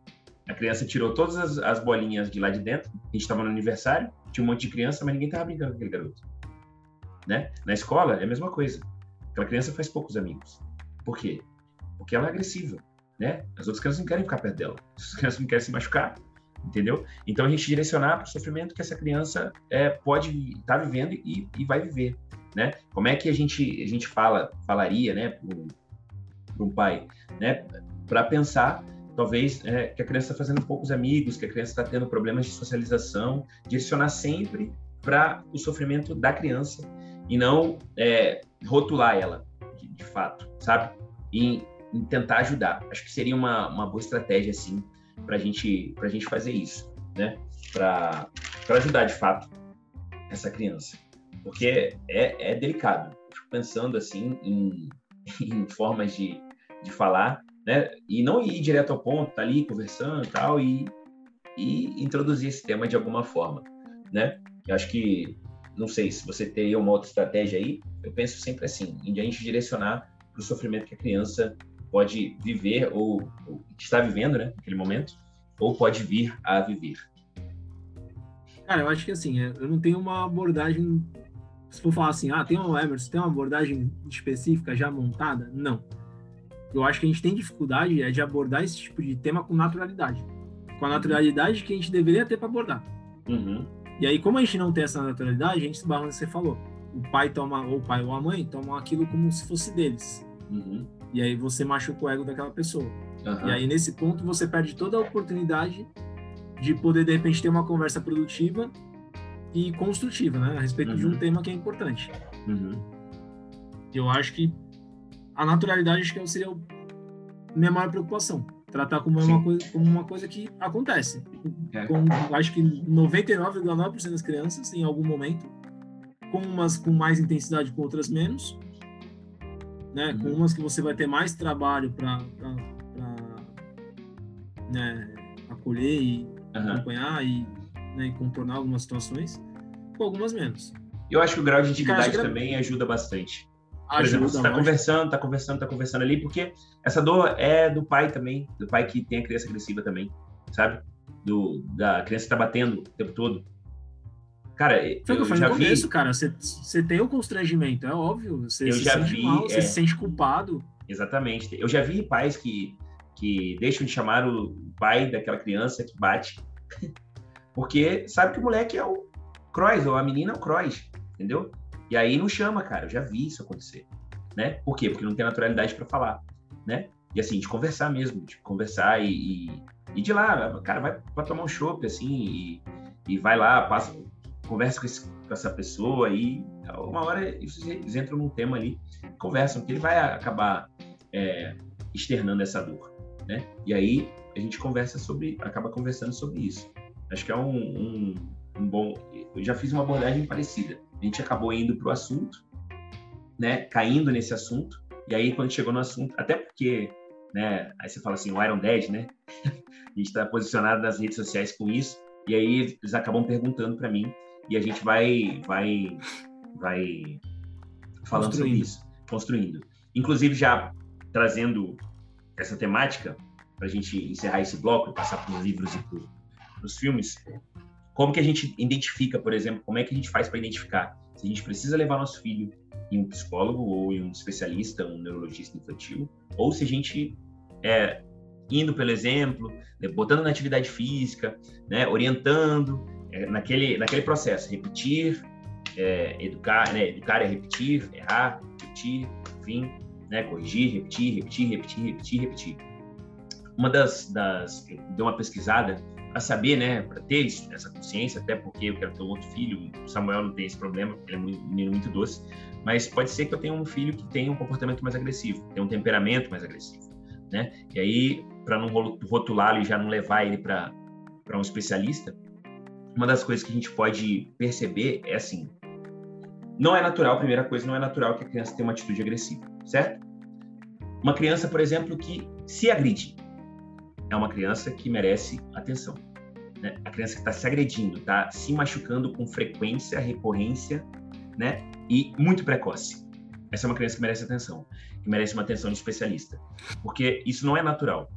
a criança tirou todas as, as bolinhas de lá de dentro. A gente estava no aniversário, tinha um monte de criança, mas ninguém estava brincando com aquele garoto. Né? Na escola é a mesma coisa. Aquela criança faz poucos amigos. Por quê? Porque ela é agressiva, né? As outras crianças não querem ficar perto dela. As crianças não querem se machucar, entendeu? Então a gente direcionar para o sofrimento que essa criança é, pode estar tá vivendo e, e, vai viver, né? Como é que a gente a gente fala falaria, né, para um pai, né, para pensar talvez é, que a criança está fazendo poucos amigos, que a criança está tendo problemas de socialização, direcionar sempre para o sofrimento da criança e não é, rotular ela, de, de, fato, sabe? E, e, tentar ajudar. Acho que seria uma, uma boa estratégia, assim, para gente, a gente fazer isso, né? Para ajudar, de fato, essa criança. Porque é, é delicado. fico pensando, assim, em, em formas de, de falar né? E não ir direto ao ponto, tá ali conversando tal, e, e introduzir esse tema de alguma forma, né? Eu acho que, não sei, se você teria uma outra estratégia aí, eu penso sempre assim, em a gente direcionar para o sofrimento que a criança pode viver ou, ou está vivendo, né, naquele momento, ou pode vir a viver. Cara, eu acho que assim, é, eu não tenho uma abordagem. Se for falar assim, ah, tem um Emerson, tem uma abordagem específica já montada? Não eu acho que a gente tem dificuldade é de abordar esse tipo de tema com naturalidade. Com a naturalidade que a gente deveria ter para abordar. Uhum. E aí, como a gente não tem essa naturalidade, a gente se barra onde você falou. O pai toma, ou o pai ou a mãe, tomam aquilo como se fosse deles. Uhum. E aí você machuca o ego daquela pessoa. Uhum. E aí, nesse ponto, você perde toda a oportunidade de poder, de repente, ter uma conversa produtiva e construtiva, né? A respeito de um uhum. tema que é importante. Uhum. Eu acho que a naturalidade acho que seria a minha maior preocupação. Tratar como uma, coisa, como uma coisa que acontece. É. Com, acho que 99,9% das crianças, em algum momento, com umas com mais intensidade, com outras menos, né? Uhum. Com umas que você vai ter mais trabalho para né, acolher e uhum. acompanhar e, né, e contornar algumas situações, com algumas menos. Eu acho que o grau de intimidade também ajuda bastante. Exemplo, você está conversando, está conversando, está conversando ali, porque essa dor é do pai também, do pai que tem a criança agressiva também, sabe? Do, da criança que tá batendo o tempo todo. Cara, Foi eu, eu já vi... Começo, cara, você tem o constrangimento, é óbvio. Você eu se já sente vi, mal, você é... se sente culpado. Exatamente. Eu já vi pais que, que deixam de chamar o pai daquela criança que bate, porque sabe que o moleque é o Croix, ou a menina é o Croix, entendeu? E aí não chama, cara. Eu já vi isso acontecer, né? Por quê? Porque não tem naturalidade para falar, né? E assim, de conversar mesmo, de conversar e, e, e de lá, cara, vai para tomar um chopp, assim, e, e vai lá, passa, conversa com, esse, com, essa pessoa e uma hora eles entram num tema ali, conversam, que ele vai acabar é, externando essa dor, né? E aí a gente conversa sobre, acaba conversando sobre isso. Acho que é um, um, um bom. Eu já fiz uma abordagem parecida a gente acabou indo para o assunto, né, caindo nesse assunto, e aí quando chegou no assunto, até porque, né, aí você fala assim, o Iron Dead, né, a gente está posicionado nas redes sociais com isso, e aí eles acabam perguntando para mim e a gente vai, vai, vai falando sobre isso, construindo. Inclusive, já trazendo essa temática, para a gente encerrar esse bloco passar para os livros e para os filmes, como que a gente identifica, por exemplo, como é que a gente faz para identificar se a gente precisa levar nosso filho em um psicólogo ou em um especialista, um neurologista infantil, ou se a gente é, indo pelo exemplo, né, botando na atividade física, né, orientando é, naquele naquele processo, repetir, é, educar, né, educar é repetir, errar, repetir, enfim, né, corrigir, repetir, repetir, repetir, repetir, repetir. Uma das, das uma pesquisada para saber, né, para ter essa consciência, até porque eu quero ter outro filho, o Samuel não tem esse problema, ele é um menino muito doce, mas pode ser que eu tenha um filho que tenha um comportamento mais agressivo, tenha um temperamento mais agressivo, né? E aí, para não rotulá-lo e já não levar ele para um especialista, uma das coisas que a gente pode perceber é assim, não é natural, primeira coisa, não é natural que a criança tenha uma atitude agressiva, certo? Uma criança, por exemplo, que se agride, é uma criança que merece atenção. Né? A criança que está se agredindo, está se machucando com frequência, recorrência, né? E muito precoce. Essa é uma criança que merece atenção, que merece uma atenção de especialista, porque isso não é natural.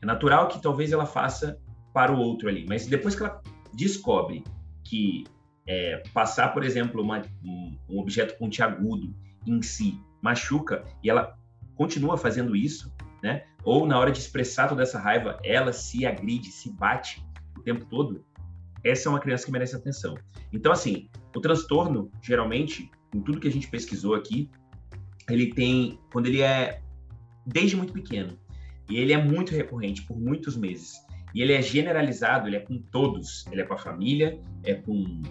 É natural que talvez ela faça para o outro ali, mas depois que ela descobre que é, passar, por exemplo, uma, um, um objeto pontiagudo em si machuca e ela continua fazendo isso, né? Ou na hora de expressar toda essa raiva, ela se agride, se bate o tempo todo. Essa é uma criança que merece atenção. Então, assim, o transtorno, geralmente, em tudo que a gente pesquisou aqui, ele tem, quando ele é desde muito pequeno, e ele é muito recorrente por muitos meses, e ele é generalizado, ele é com todos, ele é com a família, é com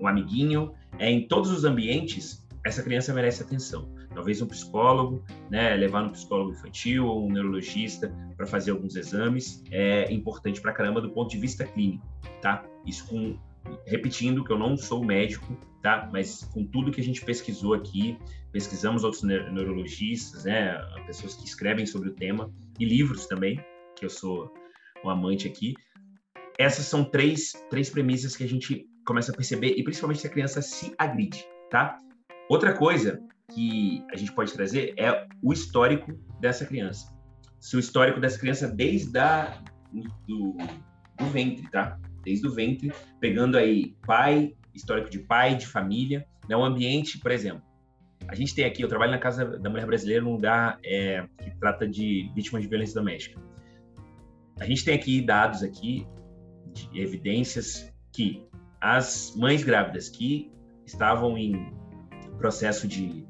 um amiguinho, é em todos os ambientes, essa criança merece atenção. Talvez um psicólogo, né, levar um psicólogo infantil ou um neurologista para fazer alguns exames é importante para caramba do ponto de vista clínico, tá? Isso com repetindo que eu não sou médico, tá? Mas com tudo que a gente pesquisou aqui, pesquisamos outros neurologistas, né, pessoas que escrevem sobre o tema e livros também, que eu sou um amante aqui. Essas são três, três premissas que a gente começa a perceber, e principalmente se a criança se agride, tá? Outra coisa que a gente pode trazer é o histórico dessa criança. Se o histórico dessa criança desde a, do, do ventre, tá? Desde o ventre, pegando aí pai, histórico de pai, de família, né? Um ambiente, por exemplo, a gente tem aqui, eu trabalho na Casa da Mulher Brasileira, um lugar é, que trata de vítimas de violência doméstica. A gente tem aqui dados aqui, de evidências que as mães grávidas que estavam em processo de,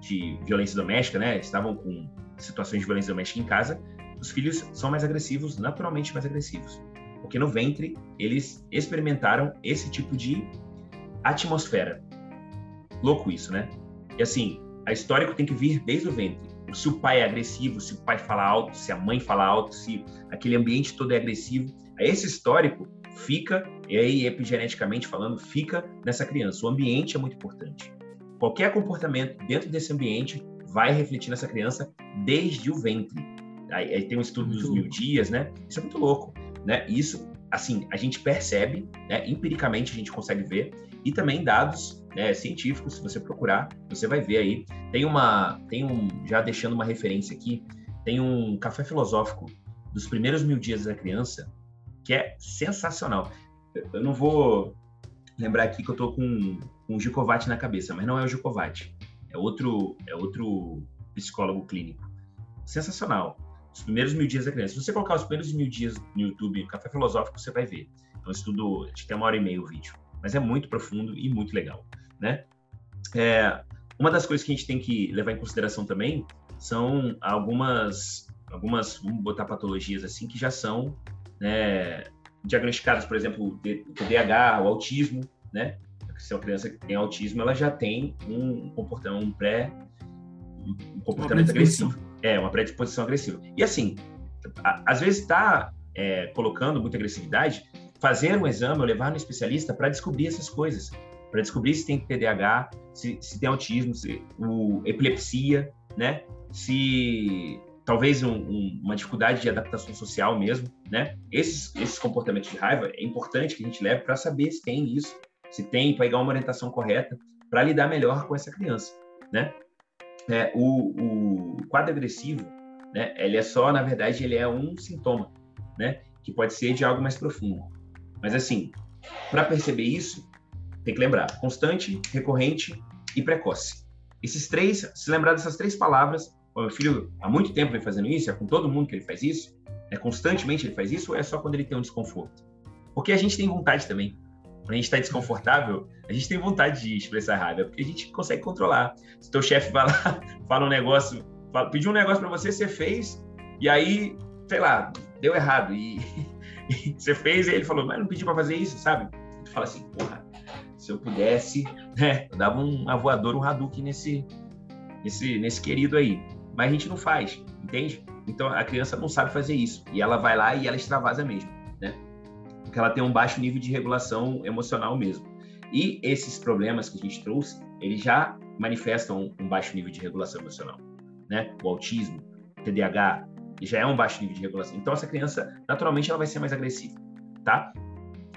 de violência doméstica, né, estavam com situações de violência doméstica em casa, os filhos são mais agressivos, naturalmente mais agressivos. Porque no ventre eles experimentaram esse tipo de atmosfera. Louco isso, né? E assim, a história tem que vir desde o ventre. Se o pai é agressivo, se o pai fala alto, se a mãe fala alto, se aquele ambiente todo é agressivo, esse histórico fica, e aí epigeneticamente falando, fica nessa criança. O ambiente é muito importante. Qualquer comportamento dentro desse ambiente vai refletir nessa criança desde o ventre. Aí, aí tem um estudo muito dos mil dias, né? Isso é muito louco, né? Isso, assim, a gente percebe, né? Empiricamente a gente consegue ver e também dados né, científicos, se você procurar, você vai ver aí. Tem uma, tem um, já deixando uma referência aqui, tem um café filosófico dos primeiros mil dias da criança que é sensacional. Eu não vou lembrar aqui que eu tô com, com o Gicovati na cabeça, mas não é o Gicovati. É outro, é outro psicólogo clínico. Sensacional. Os primeiros mil dias da criança. Se você colocar os primeiros mil dias no YouTube, Café Filosófico, você vai ver. É um estudo, acho que tem uma hora e meia o vídeo. Mas é muito profundo e muito legal, né? É, uma das coisas que a gente tem que levar em consideração também são algumas, algumas, vamos botar patologias assim, que já são né, diagnosticadas, por exemplo, o TDAH, o autismo, né? Se uma criança que tem autismo, ela já tem um comportamento, um pré, um comportamento agressivo. É, uma predisposição agressiva. E assim, às vezes está é, colocando muita agressividade, fazer um exame ou levar no especialista para descobrir essas coisas, para descobrir se tem TDAH, se, se tem autismo, se o epilepsia, né? Se talvez um, um, uma dificuldade de adaptação social mesmo, né? Esses, esses comportamentos de raiva é importante que a gente leve para saber se tem isso se tem, pegar uma orientação correta para lidar melhor com essa criança, né? É, o, o quadro agressivo, né? Ele é só, na verdade, ele é um sintoma, né? Que pode ser de algo mais profundo. Mas assim, para perceber isso, tem que lembrar: constante, recorrente e precoce. Esses três, se lembrar dessas três palavras, o meu filho há muito tempo vem fazendo isso, é com todo mundo que ele faz isso, é constantemente ele faz isso, ou é só quando ele tem um desconforto? Porque a gente tem vontade também. A gente está desconfortável, a gente tem vontade de expressar raiva, porque a gente consegue controlar. Se teu chefe vai lá, fala um negócio, fala, pediu um negócio para você, você fez, e aí, sei lá, deu errado. E, e você fez, e ele falou, mas não pediu para fazer isso, sabe? Tu fala assim, porra, se eu pudesse, né, eu dava um voador, um Hadouken nesse, nesse, nesse querido aí. Mas a gente não faz, entende? Então a criança não sabe fazer isso. E ela vai lá e ela extravasa mesmo? Porque ela tem um baixo nível de regulação emocional mesmo. E esses problemas que a gente trouxe, eles já manifestam um baixo nível de regulação emocional, né? O autismo, o TDAH, já é um baixo nível de regulação. Então essa criança, naturalmente, ela vai ser mais agressiva, tá?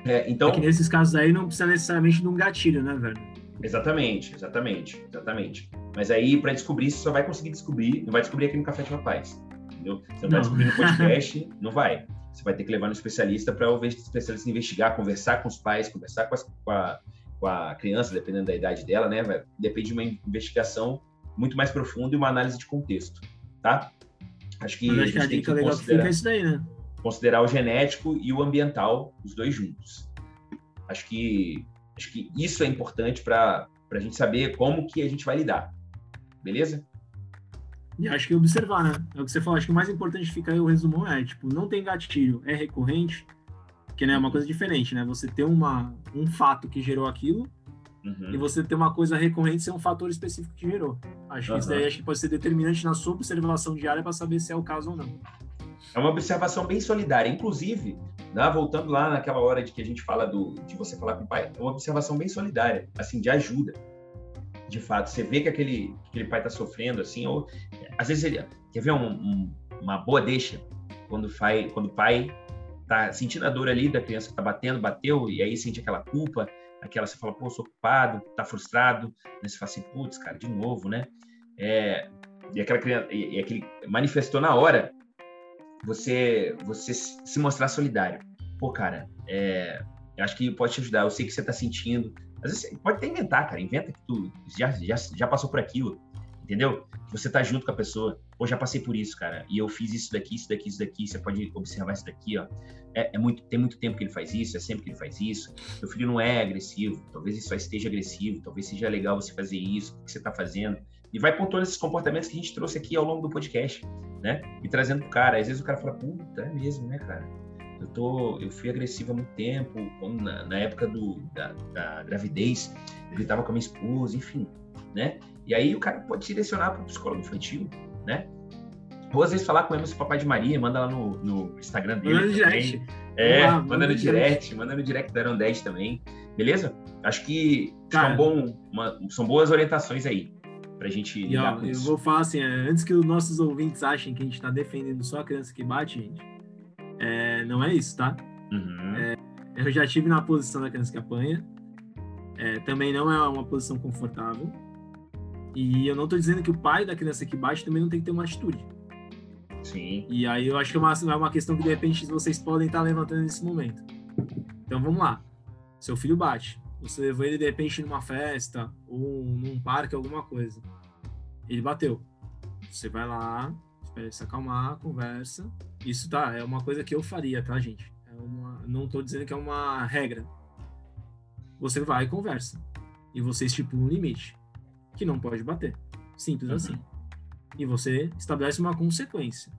É, então... É que nesses casos aí não precisa necessariamente de um gatilho, né, velho? Exatamente, exatamente, exatamente. Mas aí, para descobrir, você só vai conseguir descobrir, não vai descobrir aqui no Café de Rapaz entendeu? Você não, não. vai descobrir no podcast, não vai. Você vai ter que levar no especialista para o especialista investigar, conversar com os pais, conversar com, as, com, a, com, a, criança, dependendo da idade dela, né? Vai, depende de uma investigação muito mais profunda e uma análise de contexto, tá? Acho que, acho a, a dica legal fica isso daí, né? Considerar o genético e o ambiental, os dois juntos. Acho que, acho que isso é importante para a gente saber como que a gente vai lidar. Beleza? E acho que observar, né? É o que você falou, acho que o mais importante fica aí o resumão é, tipo, não tem gatilho, é recorrente, que né, é uma coisa diferente, né? Você ter uma, um fato que gerou aquilo uhum. e você ter uma coisa recorrente ser um fator específico que gerou. Acho uhum. que isso daí acho que pode ser determinante na sua observação diária para saber se é o caso ou não. É uma observação bem solidária, inclusive, né, voltando lá naquela hora de que a gente fala do, de você falar com o pai, é uma observação bem solidária, assim, de ajuda de fato, você vê que aquele, que aquele pai está sofrendo, assim, ou às vezes ele quer ver um, um, uma boa deixa quando, quando o pai tá sentindo a dor ali da criança que tá batendo, bateu, e aí sente aquela culpa, aquela você fala, pô, sou culpado, tá frustrado, né? você fala assim, putz, cara, de novo, né? É, e aquela criança, e, e aquele manifestou na hora, você, você se mostrar solidário. Pô, cara, é, eu acho que pode te ajudar, eu sei que você tá sentindo, às vezes pode até inventar, cara. Inventa que tu já, já, já passou por aquilo, entendeu? Você tá junto com a pessoa. Ou já passei por isso, cara. E eu fiz isso daqui, isso daqui, isso daqui. Você pode observar isso daqui, ó. É, é, muito, tem muito tempo que ele faz isso, é sempre que ele faz isso. Seu filho não é agressivo. Talvez ele só esteja agressivo. Talvez seja legal você fazer isso, o que você tá fazendo. E vai pontuando esses comportamentos que a gente trouxe aqui ao longo do podcast, né? E trazendo pro cara. Às vezes o cara fala, puta, é mesmo, né, cara? Eu, tô, eu fui agressivo há muito tempo, na, na, época do, da, da, gravidez, eu gritava com a minha esposa, enfim, né? E aí o cara pode direcionar para o psicólogo infantil, né? Ou às vezes falar com o Emerson Papai de Maria, manda lá no, no Instagram dele. Manda no direct. É, manda, manda no direct, manda no direct da Aron 10 também. Beleza? Acho que cara, são, bom, uma, são boas orientações aí pra gente e, ó, Eu vou falar assim, é, antes que os nossos ouvintes achem que a gente tá defendendo só a criança que bate, gente, é, não é isso, tá? Uhum. É, eu já tive na posição da criança que apanha. É, também não é uma posição confortável. E eu não estou dizendo que o pai da criança que bate também não tem que ter uma atitude. Sim. E aí eu acho que é uma, é uma questão que de repente vocês podem estar levantando nesse momento. Então vamos lá. Seu filho bate. Você levou ele de repente numa festa ou num parque, alguma coisa. Ele bateu. Você vai lá, espera ele se acalmar, conversa. Isso tá, é uma coisa que eu faria, tá, gente? É uma, não estou dizendo que é uma regra. Você vai e conversa. E você estipula um limite. Que não pode bater. Simples uhum. assim. E você estabelece uma consequência.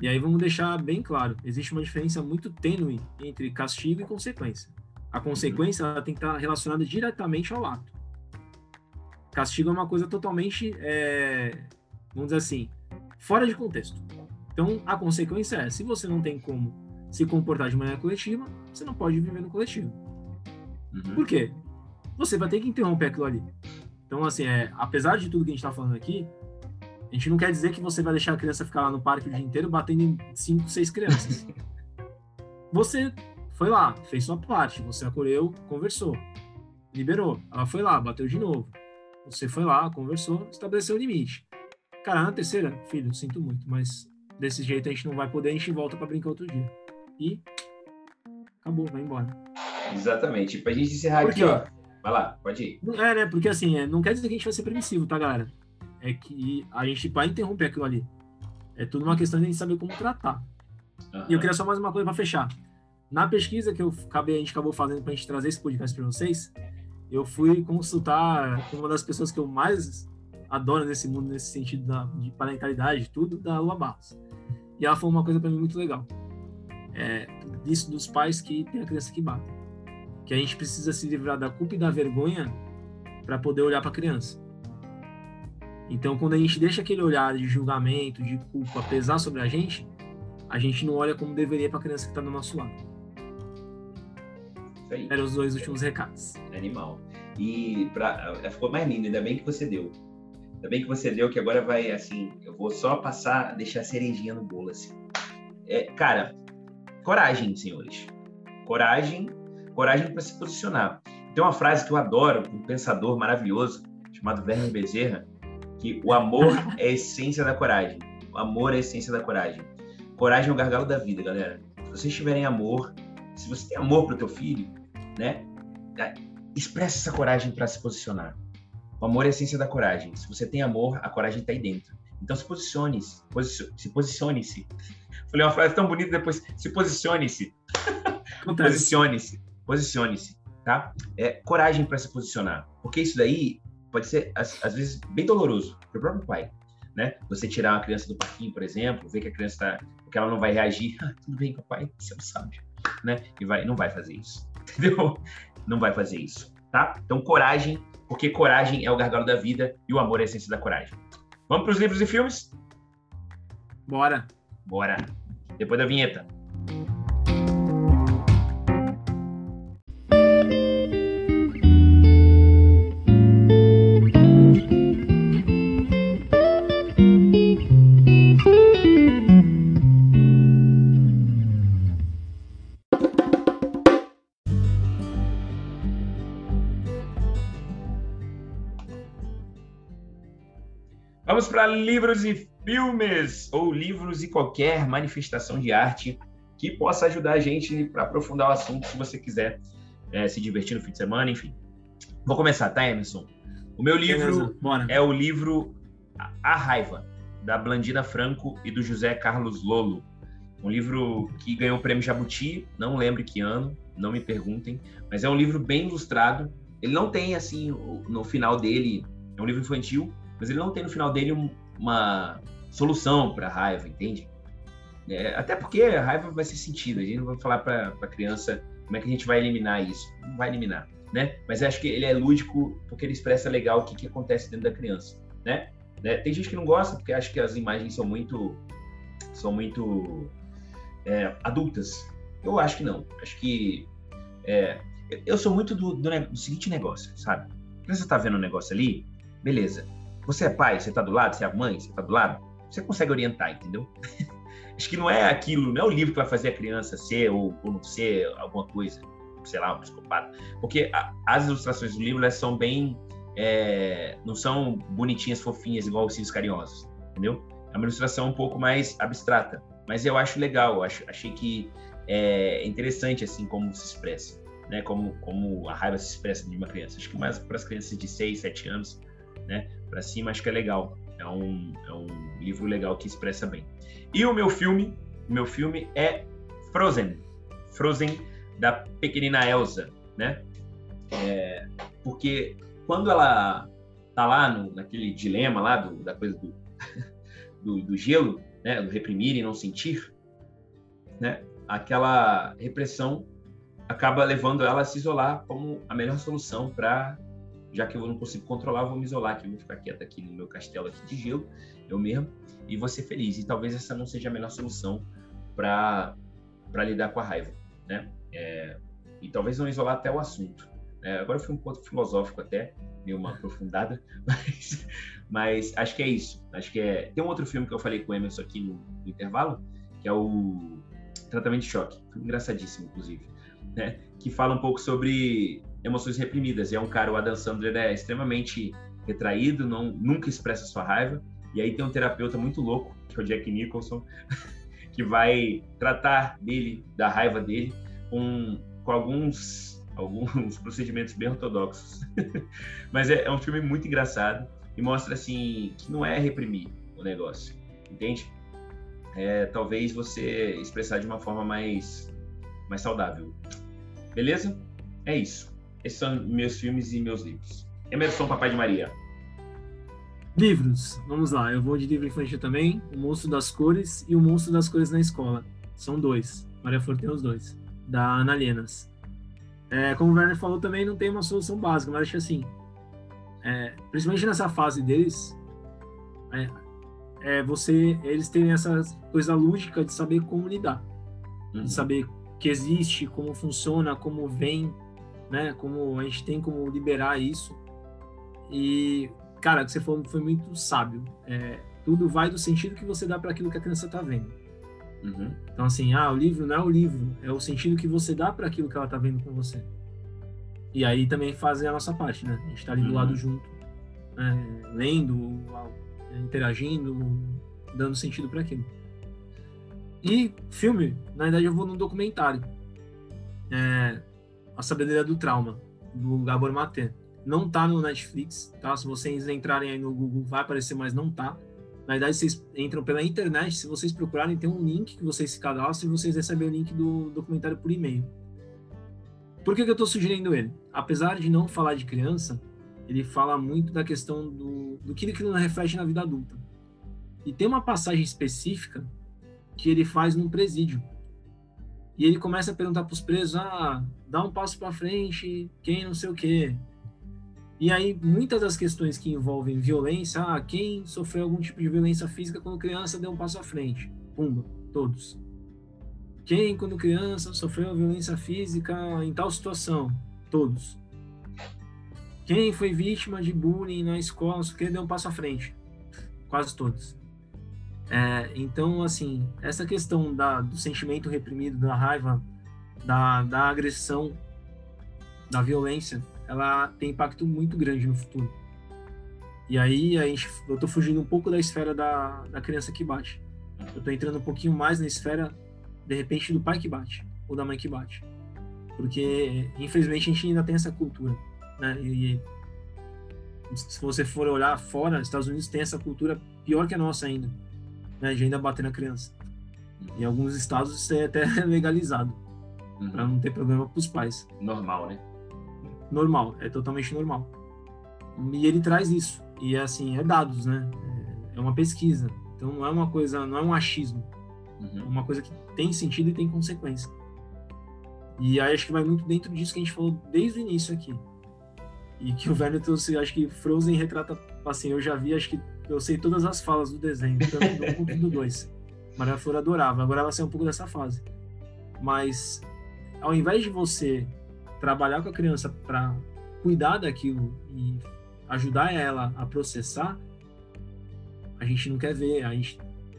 E aí vamos deixar bem claro: existe uma diferença muito tênue entre castigo e consequência. A consequência ela tem que estar relacionada diretamente ao ato. Castigo é uma coisa totalmente, é, vamos dizer assim, fora de contexto. Então, a consequência é, se você não tem como se comportar de maneira coletiva, você não pode viver no coletivo. Uhum. Por quê? Você vai ter que interromper aquilo ali. Então, assim, é, apesar de tudo que a gente está falando aqui, a gente não quer dizer que você vai deixar a criança ficar lá no parque o dia inteiro batendo em cinco, seis crianças. você foi lá, fez sua parte, você acolheu, conversou. liberou. Ela foi lá, bateu de novo. Você foi lá, conversou, estabeleceu o limite. Cara, na terceira, filho, sinto muito, mas desse jeito a gente não vai poder, a gente volta para brincar outro dia. E acabou, vai embora. Exatamente. Pra gente encerrar aqui, ó. Vai lá, pode ir. É, né? Porque assim, é, não quer dizer que a gente vai ser permissivo, tá, galera? É que a gente vai interromper aquilo ali. É tudo uma questão de a gente saber como tratar. Uhum. E eu queria só mais uma coisa para fechar. Na pesquisa que eu acabei, a gente acabou fazendo para a gente trazer esse podcast para vocês, eu fui consultar uma das pessoas que eu mais adoro nesse mundo, nesse sentido da, de parentalidade, tudo, da Lua Barros. E ela falou uma coisa para mim muito legal. É, disso dos pais que tem a criança que bate. Que a gente precisa se livrar da culpa e da vergonha para poder olhar para a criança. Então, quando a gente deixa aquele olhar de julgamento, de culpa pesar sobre a gente, a gente não olha como deveria para a criança que está do nosso lado. Isso aí. Eram os dois últimos recados. Animal. E pra, ficou mais lindo, ainda bem que você deu. Ainda bem que você deu, que agora vai, assim, eu vou só passar, deixar a cerejinha no bolo, assim. É, cara, coragem, senhores. Coragem, coragem para se posicionar. Tem uma frase que eu adoro, um pensador maravilhoso, chamado Werner Bezerra, que o amor é a essência da coragem. O amor é a essência da coragem. Coragem é o gargalo da vida, galera. Se vocês tiverem amor, se você tem amor para o teu filho, né? É, expressa essa coragem para se posicionar. O amor é a essência da coragem. Se você tem amor, a coragem está aí dentro. Então se posicione-se, se posicione-se. Falei uma frase tão bonita depois, se posicione-se. posicione-se, posicione-se, tá? É coragem para se posicionar, porque isso daí pode ser, às, às vezes, bem doloroso para o próprio pai. Né? Você tirar uma criança do parquinho, por exemplo, ver que a criança está, que ela não vai reagir, ah, tudo bem, papai, você não sabe, né? E vai, não vai fazer isso, entendeu? Não vai fazer isso, tá? Então coragem, porque coragem é o gargalo da vida e o amor é a essência da coragem. Vamos para os livros e filmes? Bora. Bora. Depois da vinheta. Para livros e filmes, ou livros e qualquer manifestação de arte que possa ajudar a gente para aprofundar o assunto, se você quiser é, se divertir no fim de semana, enfim. Vou começar, tá, Emerson? O meu livro é o livro A Raiva, da Blandina Franco e do José Carlos Lolo. Um livro que ganhou o prêmio Jabuti, não lembro que ano, não me perguntem, mas é um livro bem ilustrado. Ele não tem, assim, no final dele, é um livro infantil, mas ele não tem no final dele um, uma solução para a raiva, entende? É, até porque a raiva vai ser sentida, a gente não vai falar para a criança como é que a gente vai eliminar isso, não vai eliminar, né? Mas acho que ele é lúdico porque ele expressa legal o que, que acontece dentro da criança, né? né? Tem gente que não gosta porque acha que as imagens são muito são muito é, adultas. Eu acho que não. Acho que é, eu sou muito do, do, do seguinte negócio, sabe? Você está vendo um negócio ali, beleza. Você é pai, você está do lado, você é mãe, você está do lado, você consegue orientar, entendeu? Acho que não é aquilo, não é o livro que vai fazer a criança ser ou, ou não ser alguma coisa, sei lá, um psicopata. Porque a, as ilustrações do livro elas são bem. É, não são bonitinhas, fofinhas, igual os Cílios Carinhosos, entendeu? É uma ilustração um pouco mais abstrata. Mas eu acho legal, eu acho, achei que é interessante assim como se expressa, né? Como, como a raiva se expressa de uma criança. Acho que mais para as crianças de 6, 7 anos né, para cima, acho que é legal. É um, é um livro legal que expressa bem. E o meu filme, meu filme é Frozen. Frozen da pequenina Elsa, né? É, porque quando ela tá lá no, naquele dilema lá do, da coisa do, do, do, gelo, né? Do reprimir e não sentir, né? Aquela repressão acaba levando ela a se isolar como a melhor solução para já que eu não consigo controlar, vou me isolar aqui, vou ficar quieto aqui no meu castelo aqui de gelo, eu mesmo, e vou ser feliz. E talvez essa não seja a melhor solução para lidar com a raiva, né? É, e talvez não isolar até o assunto. É, agora eu fui um pouco filosófico até, dei uma aprofundada, mas, mas acho que é isso. Acho que é. Tem um outro filme que eu falei com o Emerson aqui no, no intervalo, que é o Tratamento de Choque, engraçadíssimo, inclusive, né? Que fala um pouco sobre emoções reprimidas. E é um cara, o Adam Sandler é extremamente retraído, não, nunca expressa sua raiva. E aí tem um terapeuta muito louco, que é o Jack Nicholson, que vai tratar dele, da raiva dele, com, com alguns, alguns procedimentos bem ortodoxos. Mas é, é um filme muito engraçado e mostra assim que não é reprimir o negócio, entende? É talvez você expressar de uma forma mais mais saudável. Beleza? É isso. Esses são meus filmes e meus livros. Emerson Papai de Maria. Livros. Vamos lá. Eu vou de livro infantil também. O Monstro das Cores e O Monstro das Cores na Escola. São dois. Maria Flor tem os dois. Da Ana Lenas. É, como o Werner falou também, não tem uma solução básica, mas acho assim, é, principalmente nessa fase deles, é, é, você, eles têm essa coisa lúdica de saber como lidar, uhum. de saber que existe, como funciona, como vem, né? Como a gente tem como liberar isso. E, cara, que você falou foi muito sábio. É, tudo vai do sentido que você dá para aquilo que a criança está vendo. Uhum. Então, assim, ah, o livro não é o livro, é o sentido que você dá para aquilo que ela está vendo com você. E aí também fazer a nossa parte, né? A gente está ali do uhum. lado junto, é, lendo, interagindo, dando sentido para aquilo. E filme, na verdade eu vou num documentário. É, a Sabedoria do Trauma, do Gabor Maté. Não tá no Netflix, tá? Se vocês entrarem aí no Google, vai aparecer, mas não tá. Na verdade, vocês entram pela internet, se vocês procurarem, tem um link que vocês se cadastram e vocês recebem o link do documentário por e-mail. Por que, que eu estou sugerindo ele? Apesar de não falar de criança, ele fala muito da questão do, do que ele reflete na vida adulta. E tem uma passagem específica que ele faz num presídio. E ele começa a perguntar para os presos: ah, dá um passo para frente, quem não sei o quê. E aí, muitas das questões que envolvem violência, ah, quem sofreu algum tipo de violência física quando criança deu um passo à frente? Pumba, todos. Quem, quando criança, sofreu violência física em tal situação? Todos. Quem foi vítima de bullying na escola, só que deu um passo à frente? Quase todos. É, então, assim, essa questão da, do sentimento reprimido, da raiva, da, da agressão, da violência, ela tem impacto muito grande no futuro. E aí a gente, eu tô fugindo um pouco da esfera da, da criança que bate. Eu tô entrando um pouquinho mais na esfera, de repente, do pai que bate, ou da mãe que bate. Porque, infelizmente, a gente ainda tem essa cultura. Né? E, se você for olhar fora, Estados Unidos tem essa cultura pior que a nossa ainda né, de ainda bater na criança. Em alguns estados isso é até legalizado, uhum. para não ter problema para os pais. Normal, né? Normal, é totalmente normal. E ele traz isso. E assim, é dados, né? É, é uma pesquisa. Então não é uma coisa, não é um achismo. Uhum. É uma coisa que tem sentido e tem consequência. E aí acho que vai muito dentro disso que a gente falou desde o início aqui. E que o Werner trouxe, acho que Frozen retrata, assim, eu já vi, acho que eu sei todas as falas do desenho, tanto do 1 quanto do 2. Maria Flor adorava, agora ela saiu um pouco dessa fase. Mas, ao invés de você trabalhar com a criança para cuidar daquilo e ajudar ela a processar, a gente não quer ver, a gente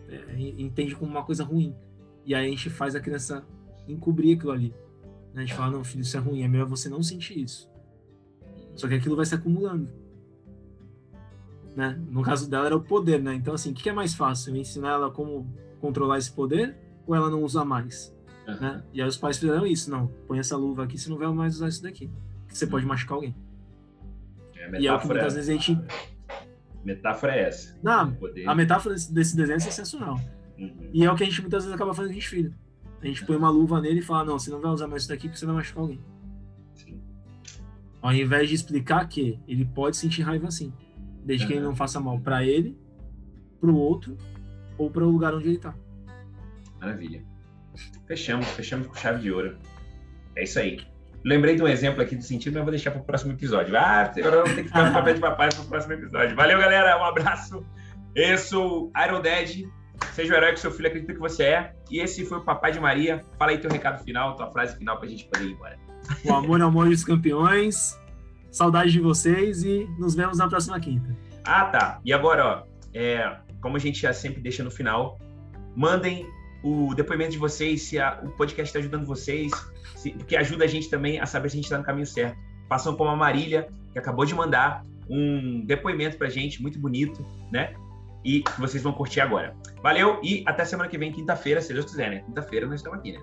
é, entende como uma coisa ruim. E aí a gente faz a criança encobrir aquilo ali. A gente fala, não, filho, isso é ruim, é melhor você não sentir isso. Só que aquilo vai se acumulando né? No caso dela era o poder, né? Então, assim, o que é mais fácil? Ensinar ela como controlar esse poder ou ela não usar mais? Uhum. Né? E aí os pais fizeram isso, não, põe essa luva aqui, você não vai mais usar isso daqui. Você uhum. pode machucar alguém. É, e é o que muitas vezes a gente... Metáfora é essa. Não, a metáfora desse, desse, desenho é sensacional. Uhum. E é o que a gente muitas vezes acaba fazendo com os filhos. A gente põe uma luva nele e fala, não, você não vai usar mais isso daqui porque você vai machucar alguém. Sim. Ao invés de explicar que ele pode sentir raiva assim desde que ele não faça mal para ele, para o outro ou para o lugar onde ele está. Maravilha. Fechamos, fechamos com chave de ouro. É isso aí. Lembrei de um exemplo aqui do sentido, mas vou deixar para o próximo episódio. Ah, agora eu vou ter que ficar no papel de papai para o próximo episódio. Valeu, galera. Um abraço. Eu sou Iron Dad. Seja o herói que seu filho acredita que você é. E esse foi o Papai de Maria. Fala aí teu recado final, tua frase final para a gente poder ir embora. O amor é o amor dos campeões. Saudade de vocês e nos vemos na próxima quinta. Ah, tá. E agora, ó, é, como a gente já sempre deixa no final, mandem o depoimento de vocês, se a, o podcast está ajudando vocês, se, porque ajuda a gente também a saber se a gente está no caminho certo. façam como a Marília, que acabou de mandar um depoimento pra gente, muito bonito, né? E vocês vão curtir agora. Valeu e até semana que vem, quinta-feira, se Deus quiser, né? Quinta-feira nós estamos aqui, né?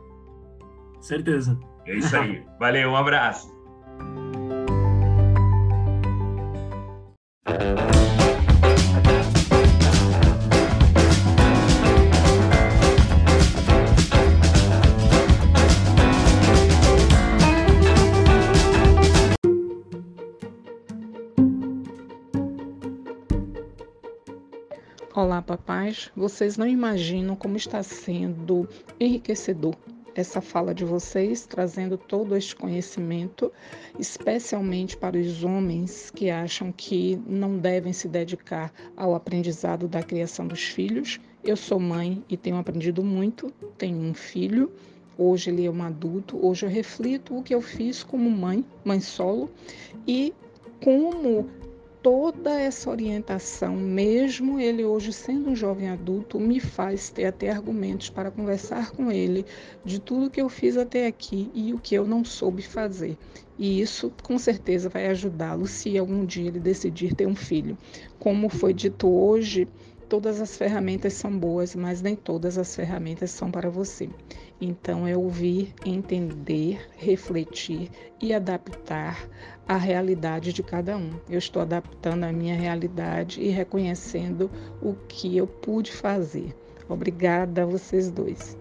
Certeza. É isso aí. Valeu, um abraço. Olá, papais. Vocês não imaginam como está sendo enriquecedor essa fala de vocês, trazendo todo este conhecimento, especialmente para os homens que acham que não devem se dedicar ao aprendizado da criação dos filhos. Eu sou mãe e tenho aprendido muito, tenho um filho. Hoje ele é um adulto, hoje eu reflito o que eu fiz como mãe, mãe solo, e como toda essa orientação, mesmo ele hoje sendo um jovem adulto, me faz ter até argumentos para conversar com ele de tudo que eu fiz até aqui e o que eu não soube fazer. E isso com certeza vai ajudá-lo se algum dia ele decidir ter um filho. Como foi dito hoje, todas as ferramentas são boas, mas nem todas as ferramentas são para você. Então é ouvir, entender, refletir e adaptar a realidade de cada um. Eu estou adaptando a minha realidade e reconhecendo o que eu pude fazer. Obrigada a vocês dois.